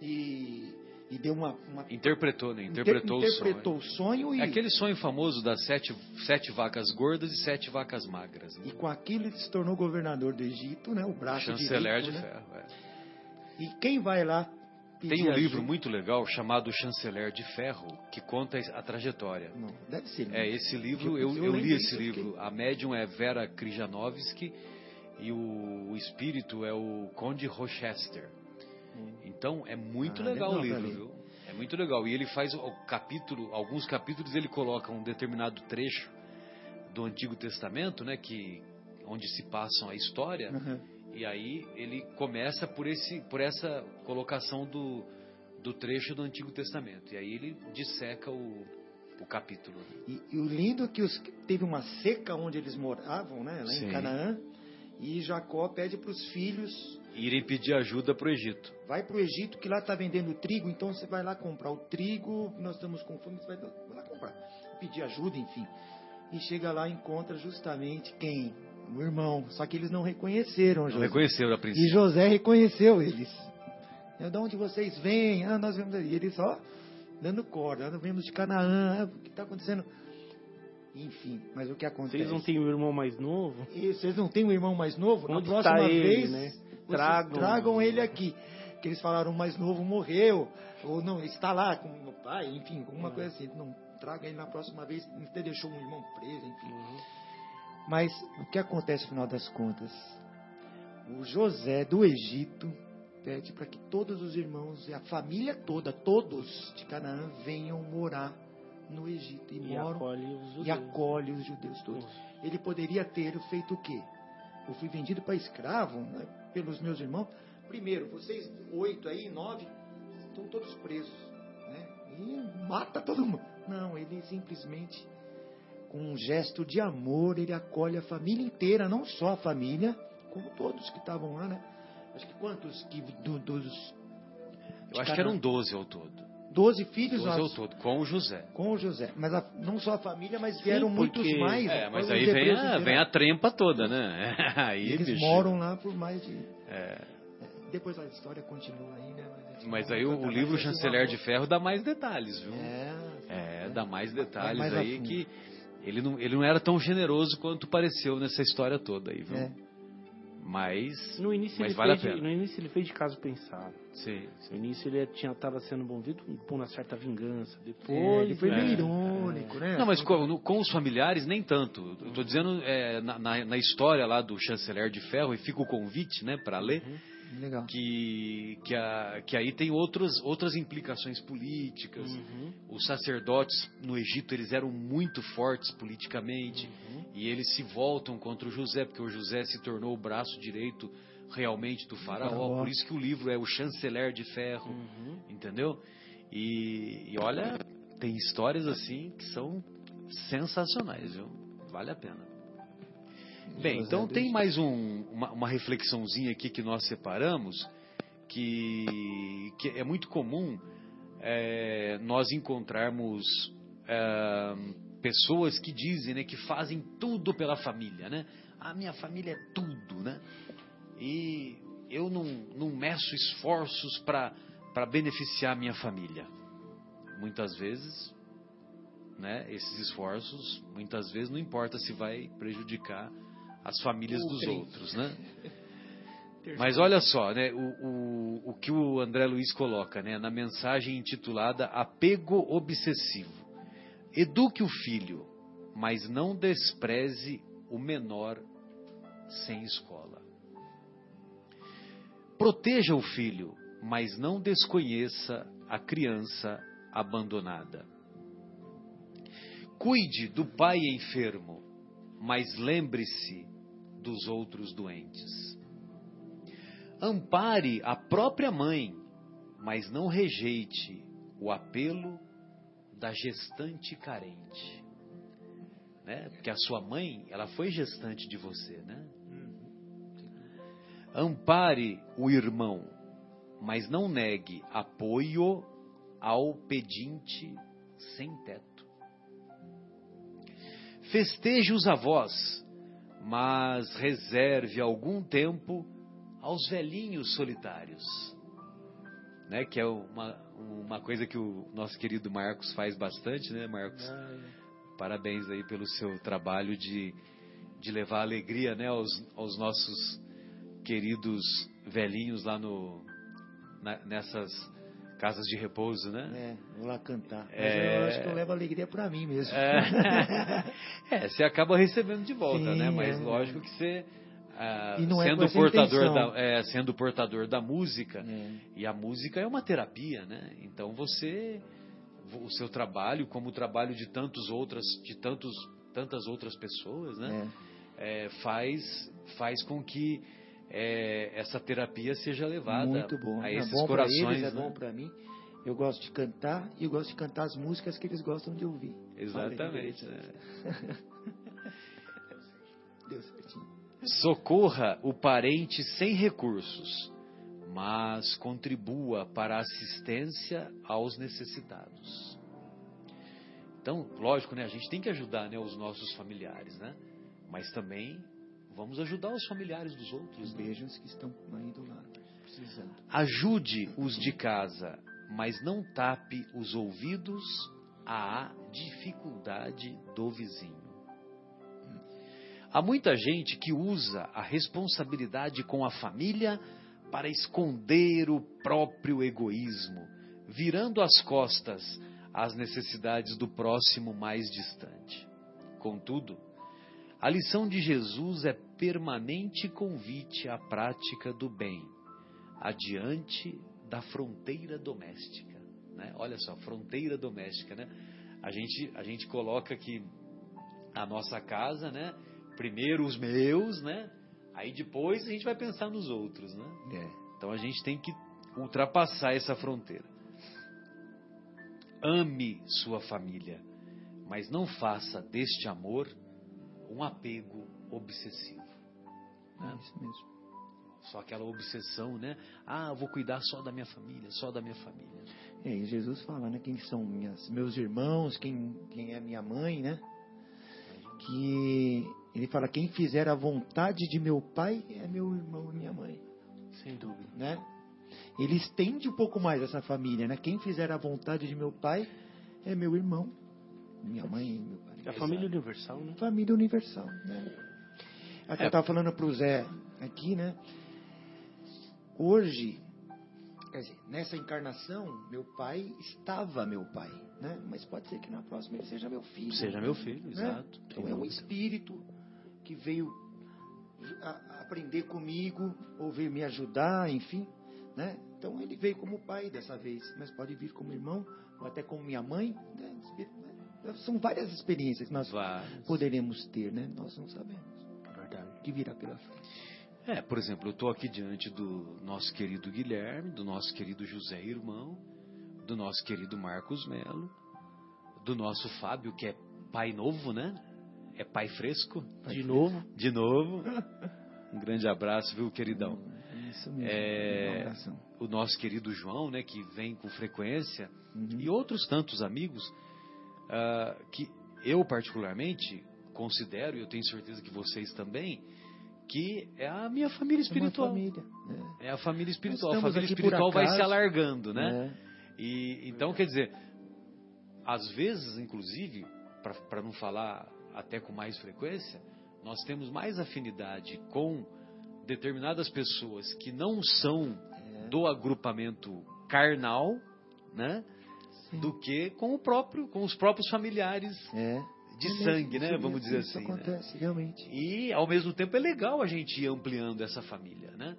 e, e deu uma, uma, Interpretou, né? Interpretou, inter, interpretou o sonho. o sonho. e, é aquele sonho famoso das sete, sete vacas gordas e sete vacas magras. Né? E com aquilo ele se tornou governador do Egito, né? O braço Chanceler direito, de né? ferro, é. E quem vai lá Tem um ajuda. livro muito legal chamado Chanceler de Ferro, que conta a trajetória. Não, deve ser. É, esse livro, Eu- eu, eu li esse livro. A médium é Vera Krijanovski e o, o espírito é o Conde Rochester. Então é muito Ah, legal, o livro, viu? É muito legal. E ele faz o capítulo, alguns capítulos ele coloca um determinado trecho do Antigo Testamento, né, que onde se passam a história. Aham. E aí ele começa por esse, por essa colocação do, do trecho do Antigo Testamento. E aí ele disseca o, o capítulo. E, e o lindo é que os, teve uma seca onde eles moravam, né? Lá Sim. em Canaã. E Jacó pede para os filhos, irem pedir ajuda para o Egito. vai para o Egito que lá está vendendo trigo, então você vai lá comprar o trigo, nós estamos com fome, você vai lá comprar. Pedir ajuda, enfim. E chega lá e encontra justamente quem? O irmão. Só que eles não reconheceram Não José. reconheceram a E princípio. José reconheceu eles. "É, De onde vocês vêm? Ah, nós vemos. E eles só dando corda. "Ah, Nós vemos de Canaã. Ah, O que está acontecendo? Enfim, mas o que acontece? Vocês não têm um irmão mais novo? E vocês não têm um irmão mais novo? Onde Na está próxima ele, vez, né? Tragam. tragam ele aqui. Que eles falaram, o mais novo morreu, ou não, está lá com o pai, enfim, alguma É. coisa assim. Não, traga ele na próxima vez, até deixou um irmão preso, enfim. Uhum. Mas o que acontece no final das contas? O José do Egito pede para que todos os irmãos e a família toda, todos de Canaã, venham morar no Egito. E, E moram acolhe os judeus. e acolhe os judeus todos. Ele poderia ter feito o quê? Eu fui vendido para escravo né, pelos meus irmãos. Primeiro, vocês oito aí, nove, estão todos presos. Né? E mata todo mundo. Não, ele simplesmente, com um gesto de amor, ele acolhe a família inteira, não só a família, como todos que estavam lá, né? Acho que quantos que do- dos Eu acho que eram 12 ao todo. 12 filhos 12 ao todo, com o José. com o José. Mas a- não só a família, mas vieram porque- muitos mais. É, mas aí vem a, vem a trempa toda, né? Aí, eles bicho. moram lá por mais de. É, Depois a história continua aí, né? mas aí o, livro é Chanceler de. Ferro dá mais detalhes, viu? É, É, dá mais detalhes mais aí que ele não, ele não era tão generoso quanto pareceu nessa história toda aí, viu? É. Mas, No início, mas ele vale a fez de, pena. no início ele fez de caso pensado. Sim, No início ele tinha estava sendo movido por uma certa vingança. É, Depois ele foi É. meio irônico, né? Não, mas com, no- com os familiares nem tanto. Eu tô dizendo é, na, na- na história lá do Chanceler de Ferro, e fica o convite, né, para ler, Legal. que, que, a- que aí tem outras, outras implicações políticas. Uhum. Os sacerdotes no Egito eles eram muito fortes politicamente Uhum. e eles se voltam contra o José, porque o José se tornou o braço direito realmente do faraó. Por isso que o livro é o Chanceler de Ferro, Uhum. entendeu? E, e olha, tem histórias assim que são sensacionais, viu? Vale a pena. Bem, então tem mais um- uma, uma reflexãozinha aqui que nós separamos, que, que é muito comum é, nós encontrarmos é, pessoas que dizem, né, que fazem tudo pela família, né? A minha família é tudo, né? E eu não, não meço esforços para beneficiar a minha família. Muitas vezes, né, esses esforços, muitas vezes não importa se vai prejudicar as famílias dos outros, né? Mas olha só, né, o, o, o que o André Luiz coloca né, na mensagem intitulada Apego Obsessivo. Eduque o filho, mas não despreze o menor sem escola. Proteja o filho, mas não desconheça a criança abandonada. Cuide do pai enfermo, mas lembre-se dos outros doentes. Ampare a própria mãe, mas não rejeite o apelo da gestante carente. Né? Porque a sua mãe, ela foi gestante de você, né? Ampare o irmão, mas não negue apoio ao pedinte sem teto. Festeje os avós, mas reserve algum tempo aos velhinhos solitários. Né? Que é uma, uma coisa que o nosso querido Marcos faz bastante, né, Marcos? Parabéns aí pelo seu trabalho de, de levar alegria né, aos, aos nossos queridos velhinhos lá no, na- nessas Casas de repouso, né? É, vou lá cantar. Mas É. eu acho que eu levo alegria pra mim mesmo. É, É, você acaba recebendo de volta, Sim, né? Mas é. lógico que você, ah, E não é sendo, portador da, é, sendo portador da música, É. e a música é uma terapia, né? Então você, o seu trabalho, como o trabalho de tantos outras, de tantos, tantas outras pessoas, né? É. É, faz, faz com que é, essa terapia seja levada Muito bom. a é esses bom corações. eles, é né? bom pra mim. Eu gosto de cantar e eu gosto de cantar as músicas que eles gostam de ouvir. Exatamente. Né? Deu certinho. Socorra o parente sem recursos, mas contribua para a assistência aos necessitados. Então, lógico, né? A gente tem que ajudar né, os nossos familiares, né? Mas também vamos ajudar os familiares dos outros. Né? Beijos que estão aí do lado, precisando. Ajude os de casa, mas não tape os ouvidos à dificuldade do vizinho. Há muita gente que usa a responsabilidade com a família para esconder o próprio egoísmo, virando as costas às necessidades do próximo mais distante. Contudo, a lição de Jesus é permanente convite à prática do bem, adiante da fronteira doméstica. Né? Olha só, fronteira doméstica, né? A gente, a gente coloca aqui a nossa casa, né? Primeiro os meus, né? Aí depois a gente vai pensar nos outros, né? É. Então a gente tem que ultrapassar essa fronteira. Ame sua família, mas não faça deste amor um apego obsessivo. É isso mesmo. Só aquela obsessão, né? Ah, eu vou cuidar só da minha família, só da minha família. É, e Jesus fala, né? Quem são minhas, meus irmãos, quem, quem é minha mãe, né? Que ele fala, quem fizer a vontade de meu pai é meu irmão e minha mãe, Sem dúvida. né? Ele estende um pouco mais essa família, né? Quem fizer a vontade de meu pai é meu irmão, minha mãe e meu pai. É a família universal, né? Família universal, né? Até É. eu estava falando pro Zé aqui, né? Hoje, quer dizer, nessa encarnação, meu pai estava meu pai, né? Mas pode ser que na próxima ele seja meu filho. Seja meu filho, né? exato. Então é um espírito que veio aprender comigo, ou veio me ajudar, enfim, né? Então ele veio como pai dessa vez, mas pode vir como irmão, ou até como minha mãe, né? Espírito, né? São várias experiências que nós Vários. poderemos ter, né? Nós não sabemos Verdade. que virá pela frente. É, por exemplo, eu estou aqui diante do nosso querido Guilherme, do nosso querido José Irmão, do nosso querido Marcos Melo, do nosso Fábio, que é pai novo, né? É pai fresco, De novo, de novo. Um grande abraço, viu, queridão? Isso mesmo. É. O nosso querido João, né, que vem com frequência, Uhum. e outros tantos amigos ah, que eu particularmente considero, e eu tenho certeza que vocês também, que é a minha família É espiritual. família, né? É a família espiritual. A família espiritual vai se acaso, alargando, né? É. E então quer dizer, às vezes, inclusive, para não falar até com mais frequência, nós temos mais afinidade com determinadas pessoas que não são É. do agrupamento carnal, né? Do que com o próprio, com os próprios familiares É. de sangue, né? isso Vamos dizer isso assim. né? acontece, realmente. E ao mesmo tempo é legal a gente ir ampliando essa família, né?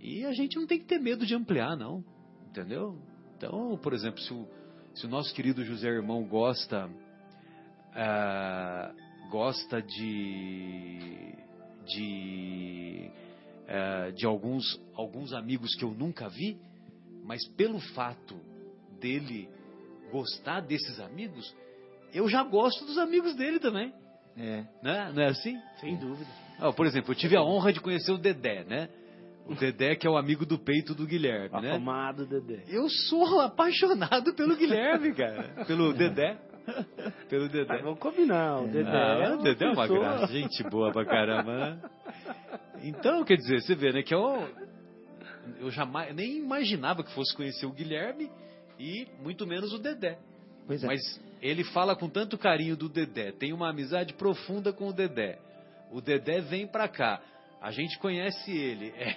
E a gente não tem que ter medo de ampliar, não. Entendeu? Então, por exemplo, se o, se o nosso querido José Irmão gosta ah, gosta de de ah, de alguns alguns amigos que eu nunca vi, mas pelo fato dele gostar desses amigos, eu já gosto dos amigos dele também, É. né? Não é assim? sem dúvida. Ah, por exemplo, eu tive a honra de conhecer o Dedé, né? O Dedé que é o amigo do peito do Guilherme, né? Afamado Dedé. Eu sou apaixonado pelo Guilherme, cara. Pelo Dedé. Pelo Dedé. vamos combinar, o Dedé. Ah, é o Dedé é uma graça, gente boa pra caramba, né? Então, quer dizer, você vê, né, que eu, eu jamais, nem imaginava que fosse conhecer o Guilherme e muito menos o Dedé. Pois é. Mas ele fala com tanto carinho do Dedé, tem uma amizade profunda com o Dedé. O Dedé vem pra cá. A gente conhece ele. É,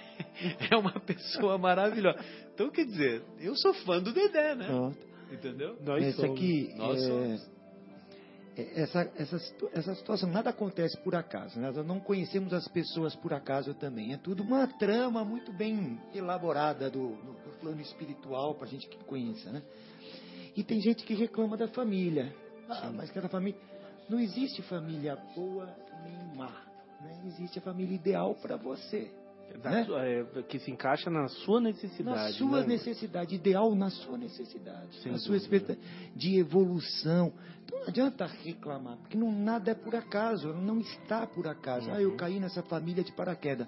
é uma pessoa maravilhosa. Então, quer dizer, eu sou fã do Dedé, né? Pronto. Entendeu? Nós Esse somos. aqui, Nós é, somos. Essa, essa, essa situação nada acontece por acaso. né? Nós não conhecemos as pessoas por acaso também. É tudo uma trama muito bem elaborada do, do, plano espiritual para a gente que conheça, né? E tem gente que reclama da família. Ah, mas cada família... Não existe família boa nem má. Né? Existe a família ideal para você. Né? sua- é, que se encaixa na sua necessidade. Na sua né? necessidade, ideal na sua necessidade, Sem na sua expectativa de evolução. Então não adianta reclamar, porque não, nada é por acaso, não está por acaso. Ah, eu Uhum. caí nessa família de paraquedas.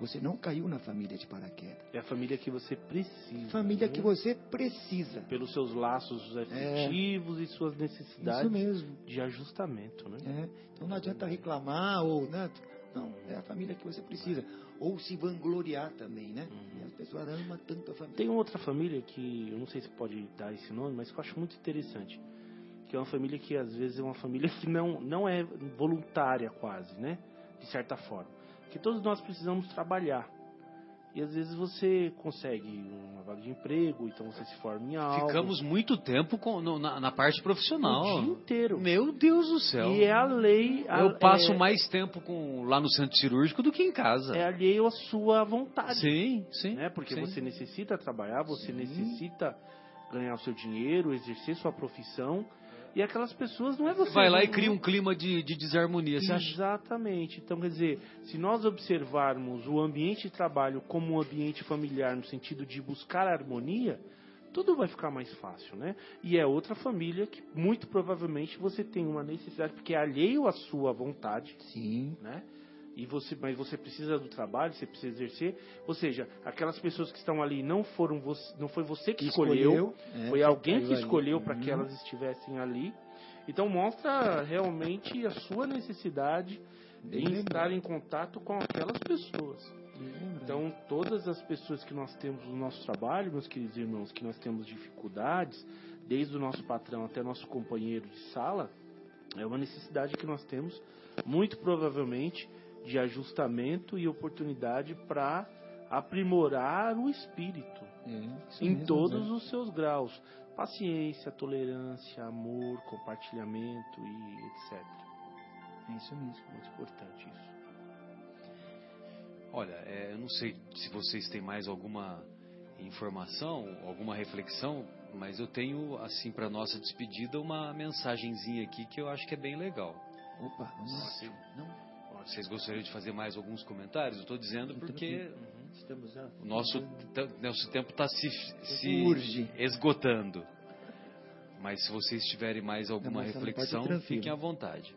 Você não caiu na família de paraquedas. É a família que você precisa. Família né? que você precisa. Pelos seus laços afetivos e suas necessidades de ajustamento, né? É, então não adianta reclamar ou né? não, é a família que você precisa. Ou se vangloriar também, né? E as pessoas amam tanto a família. Tem outra família que, eu não sei se pode dar esse nome, mas que eu acho muito interessante. Que é uma família que às vezes é uma família que não, não é voluntária quase, né? De certa forma. Que todos nós precisamos trabalhar. E às vezes você consegue uma vaga de emprego, então você se forma em algo. Ficamos muito tempo com, no- na, na parte profissional. o dia inteiro. Meu Deus do céu. E é a lei. a- Eu passo é, mais tempo com, lá no centro cirúrgico do que em casa. É alheio à sua vontade. Sim, sim. né? Porque sim. você necessita trabalhar, você necessita ganhar o seu dinheiro, exercer sua profissão. E aquelas pessoas não é você. Vai lá e não- cria um clima de, de desarmonia. Você acha? Exatamente. Então, quer dizer, se nós observarmos o ambiente de trabalho como um ambiente familiar no sentido de buscar harmonia, tudo vai ficar mais fácil, né? E é outra família que muito provavelmente você tem uma necessidade, porque é alheio à sua vontade, Sim. né? E você, mas você precisa do trabalho, você precisa exercer. Ou seja, aquelas pessoas que estão ali não foram você, não foi você que escolheu, é, foi alguém que escolheu para que Uhum. elas estivessem ali. Então mostra realmente a sua necessidade em estar em contato com aquelas pessoas. Lembra? Então todas as pessoas que nós temos no nosso trabalho, meus queridos irmãos, que nós temos dificuldades, desde o nosso patrão até nosso companheiro de sala, é uma necessidade que nós temos, muito provavelmente, de ajustamento e oportunidade para aprimorar o espírito É, em todos né? os seus graus. Paciência, tolerância, amor, compartilhamento e etc. É isso mesmo. Muito importante isso. Olha, é, eu não sei se vocês têm mais alguma informação, alguma reflexão, mas eu tenho, assim, para nossa despedida, uma mensagenzinha aqui que eu acho que é bem legal. Opa, vamos lá. Sim. Não, Vocês gostariam de fazer mais alguns comentários? Eu estou dizendo porque estamos já. o nosso, nosso tempo está se, se Urge. esgotando. Mas se vocês tiverem mais alguma ir reflexão, fiquem à vontade.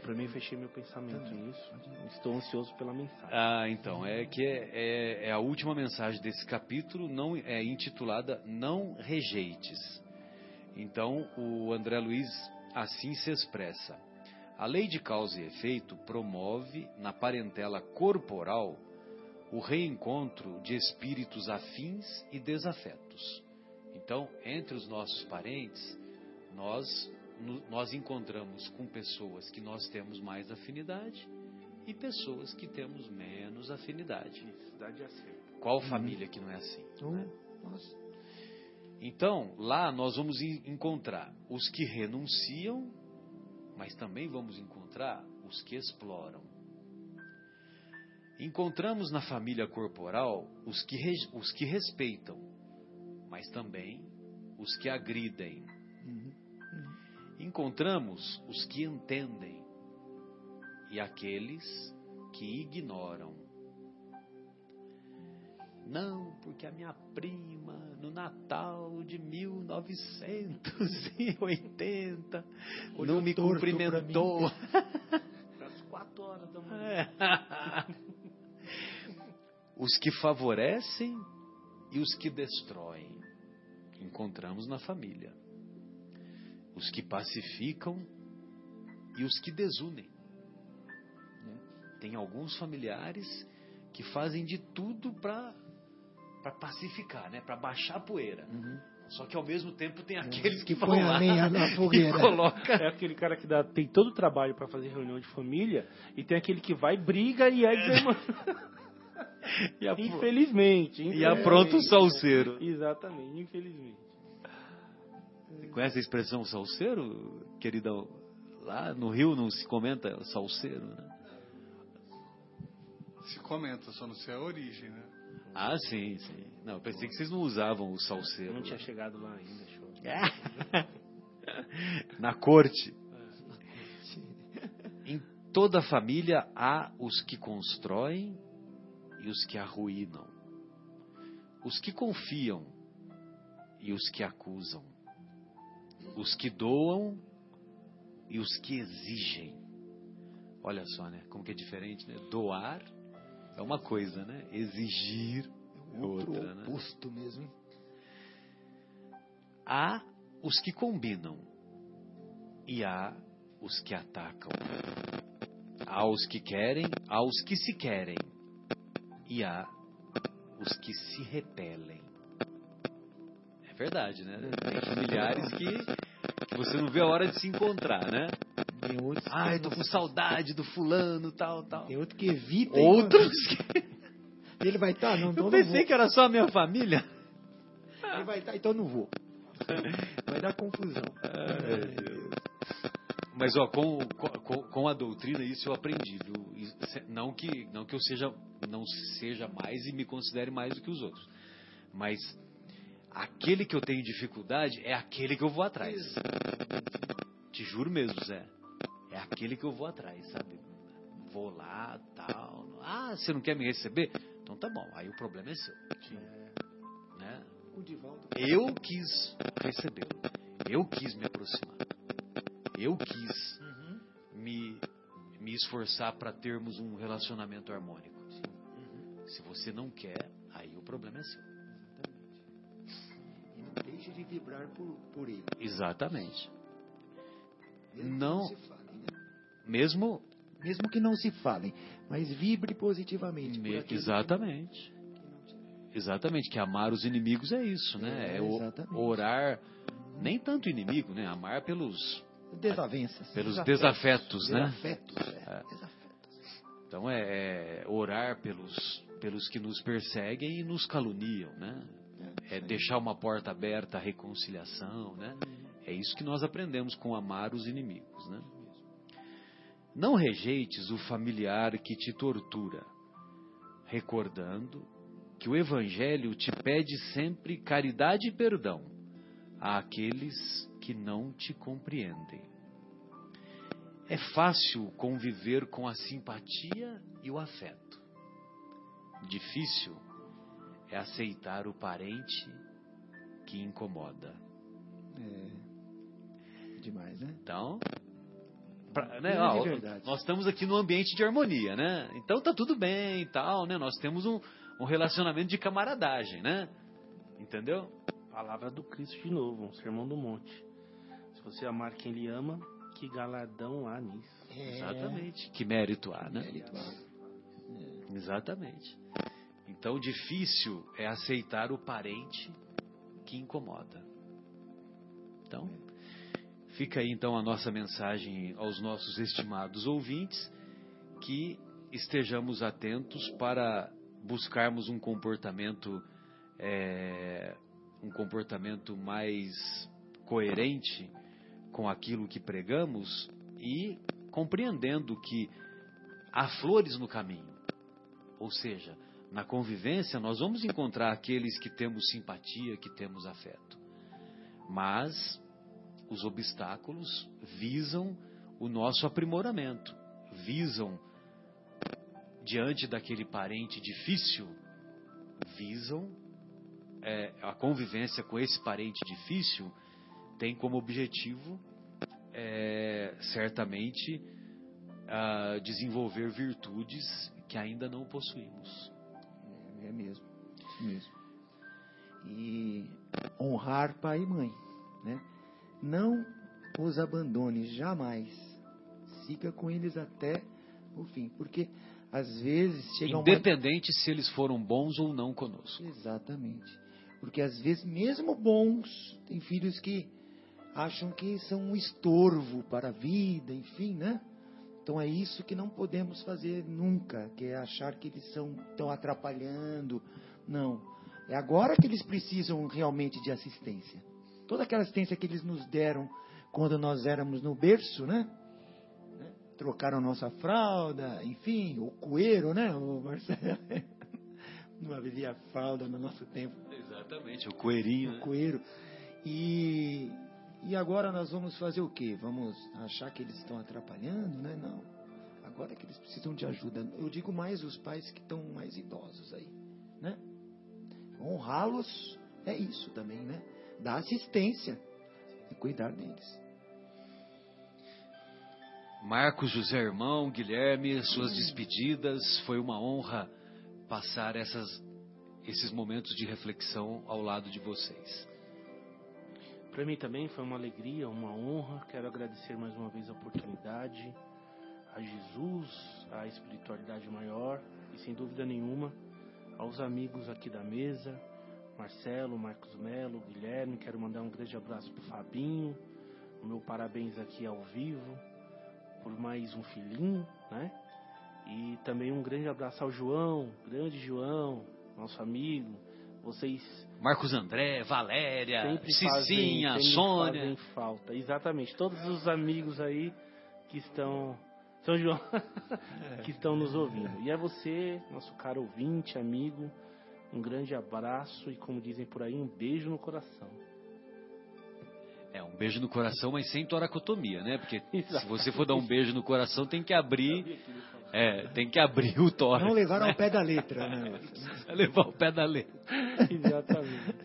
Para mim, fechei meu pensamento nisso. Estou ansioso pela mensagem. Ah, então, é que é, é- é a última mensagem desse capítulo, não é intitulada Não Rejeites. Então, o André Luiz assim se expressa. A lei de causa e efeito promove na parentela corporal o reencontro de espíritos afins e desafetos. Então, entre os nossos parentes, nós, nós encontramos com pessoas que nós temos mais afinidade e pessoas que temos menos afinidade. De acerto. Qual família que não é assim? Oh, nossa. Então, lá nós vamos en- encontrar os que renunciam, mas também vamos encontrar os que exploram. Encontramos na família corporal os que, os que respeitam, mas também os que agridem. Encontramos os que entendem e aqueles que ignoram. Não, porque a minha prima, no Natal de 1980, não me cumprimentou. Às quatro horas da manhã. É. Os que favorecem e os que destroem. Encontramos na família. Os que pacificam e os que desunem. Tem alguns familiares que fazem de tudo para para pacificar, né? Para baixar a poeira. Só que ao mesmo tempo tem aqueles que, que vão a lá lenha na e fogueira. coloca É aquele cara que dá, tem todo o trabalho pra fazer reunião de família e tem aquele que vai, briga e é e, apro- Infelizmente. e infelizmente. apronta o salseiro. Exatamente, infelizmente. Conhece a expressão salseiro, queridão? Lá no Rio não se comenta salseiro, né? Se comenta, só não sei a origem, né? Ah, sim, sim. Não, eu pensei que vocês não usavam o salseiro. Não tinha chegado lá ainda, show. Na corte. Em toda família há os que constroem e os que arruinam. Os que confiam e os que acusam. Os que doam e os que exigem. Olha só, né? Como que é diferente, né? Doar é uma coisa, né? Exigir é Outro outra, né? oposto mesmo. Há os que combinam e há os que atacam. Há os que querem, há os que se querem e há os que se repelem. É verdade, né? Tem familiares que, que você não vê a hora de se encontrar, né? Tem outros, que, tô com saudade do fulano, tal, tal. tem outro que evita. Outros que... Ele vai estar, não, então Eu não pensei vou. que era só a minha família. Ele vai estar, então não vou. Vai dar confusão. Mas ó, com, com, com a doutrina isso eu aprendi, viu? Não que, não que eu seja, não seja mais e me considere mais do que os outros. Mas aquele que eu tenho dificuldade é aquele que eu vou atrás. Te juro mesmo, Zé. É aquele que eu vou atrás, sabe? Vou lá, tal. Ah, você não quer me receber? Então tá bom, aí o problema é seu. Né? Eu quis recebê-lo. Eu quis me aproximar. Eu quis me, me esforçar para termos um relacionamento harmônico. Se você não quer, aí o problema é seu. Não deixe de vibrar por, por ele. Exatamente. Mesmo que Não. falem, né? Mesmo. Mesmo que não se falem, mas vibre positivamente. me- exatamente. que não te- Exatamente. Que amar os inimigos é isso, né? É, É, o- orar. Nem tanto inimigo, né? Amar pelos, Desavenças. pelos desafetos, né? Desafetos, é. Desafetos. Então é, é orar pelos, pelos que nos perseguem e nos caluniam, né? É deixar uma porta aberta à reconciliação, né? É isso que nós aprendemos com amar os inimigos, né? Não rejeites o familiar que te tortura, recordando que o Evangelho te pede sempre caridade e perdão àqueles que não te compreendem. É fácil conviver com a simpatia e o afeto. Difícil é aceitar o parente que incomoda. Demais, né? Então, pra- né, Grande ó, nós estamos aqui num ambiente de harmonia, né? Então tá tudo bem e tal, né? Nós temos um, um relacionamento de camaradagem, né? Entendeu? Palavra do Cristo de novo, um sermão do monte. Se você amar quem lhe ama, que galardão há nisso. É, Exatamente. Que mérito há, né? mérito alto. Exatamente. Então, difícil é aceitar o parente que incomoda. Então, fica aí então a nossa mensagem aos nossos estimados ouvintes, que estejamos atentos para buscarmos um comportamento, é, um comportamento mais coerente com aquilo que pregamos e compreendendo que há flores no caminho. Ou seja, na convivência nós vamos encontrar aqueles que temos simpatia, que temos afeto. Mas os obstáculos visam o nosso aprimoramento, visam diante daquele parente difícil, visam é, a convivência com esse parente difícil tem como objetivo é, certamente a desenvolver virtudes que ainda não possuímos. É mesmo. mesmo. E honrar pai e mãe, né? Não os abandone jamais. Siga com eles até o fim, porque às vezes chega uma Independente se eles foram bons ou não conosco. Exatamente. Porque às vezes, mesmo bons, tem filhos que acham que são um estorvo para a vida, enfim, né? Então é isso que não podemos fazer nunca, que é achar que eles são estão atrapalhando. Não. É agora que eles precisam realmente de assistência. Toda aquela assistência que eles nos deram quando nós éramos no berço, né? Trocaram nossa fralda, enfim, o coeiro, né? O Marcelo não havia fralda no nosso tempo. Exatamente, o coeirinho. O né? coeiro. E e agora nós vamos fazer o quê? Vamos achar que eles estão atrapalhando, né? Não. Agora é que eles precisam de ajuda. Eu digo mais os pais que estão mais idosos aí, né? Honrá-los é isso também, né? Dar assistência e cuidar deles. Marcos José Irmão, Guilherme, suas despedidas. Foi uma honra passar essas, esses momentos de reflexão ao lado de vocês. Para mim também foi uma alegria, uma honra. Quero agradecer mais uma vez a oportunidade a Jesus, à espiritualidade maior e sem dúvida nenhuma aos amigos aqui da mesa, Marcelo, Marcos Melo, Guilherme. Quero mandar um grande abraço para Fabinho, o meu parabéns aqui ao vivo por mais um filhinho, né? E também um grande abraço ao João, grande João, nosso amigo. Vocês Marcos André, Valéria, Cicinha, fazem, Sônia. Fazem falta, exatamente. Todos os amigos aí que estão. São João, que estão nos ouvindo. E a você, nosso caro ouvinte, amigo, um grande abraço e, como dizem por aí, um beijo no coração. É, um beijo no coração, mas sem toracotomia, né? Porque se você for dar um beijo no coração, tem que abrir. É, tem que abrir o tórax. Não levar ao pé da letra, né? levar ao pé da letra. Exatamente.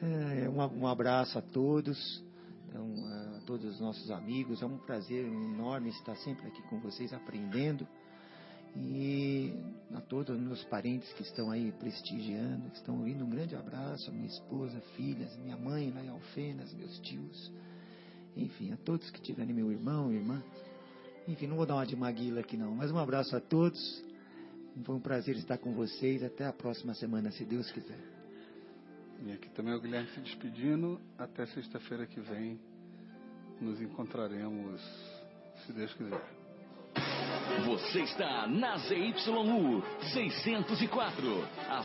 É, um, um abraço a todos, então, a todos os nossos amigos. É um prazer enorme estar sempre aqui com vocês, aprendendo. E a todos os meus parentes que estão aí prestigiando, que estão ouvindo, um grande abraço, minha esposa, filhas, minha mãe lá em Alfenas, meus tios, enfim, a todos que tiverem meu irmão, irmã. Enfim, não vou dar uma de maguila aqui não, mas um abraço a todos. Foi um prazer estar com vocês. Até a próxima semana, se Deus quiser. E aqui também é o Guilherme se despedindo. Até sexta-feira que vem nos encontraremos, se Deus quiser. Você está na ZYU 604, a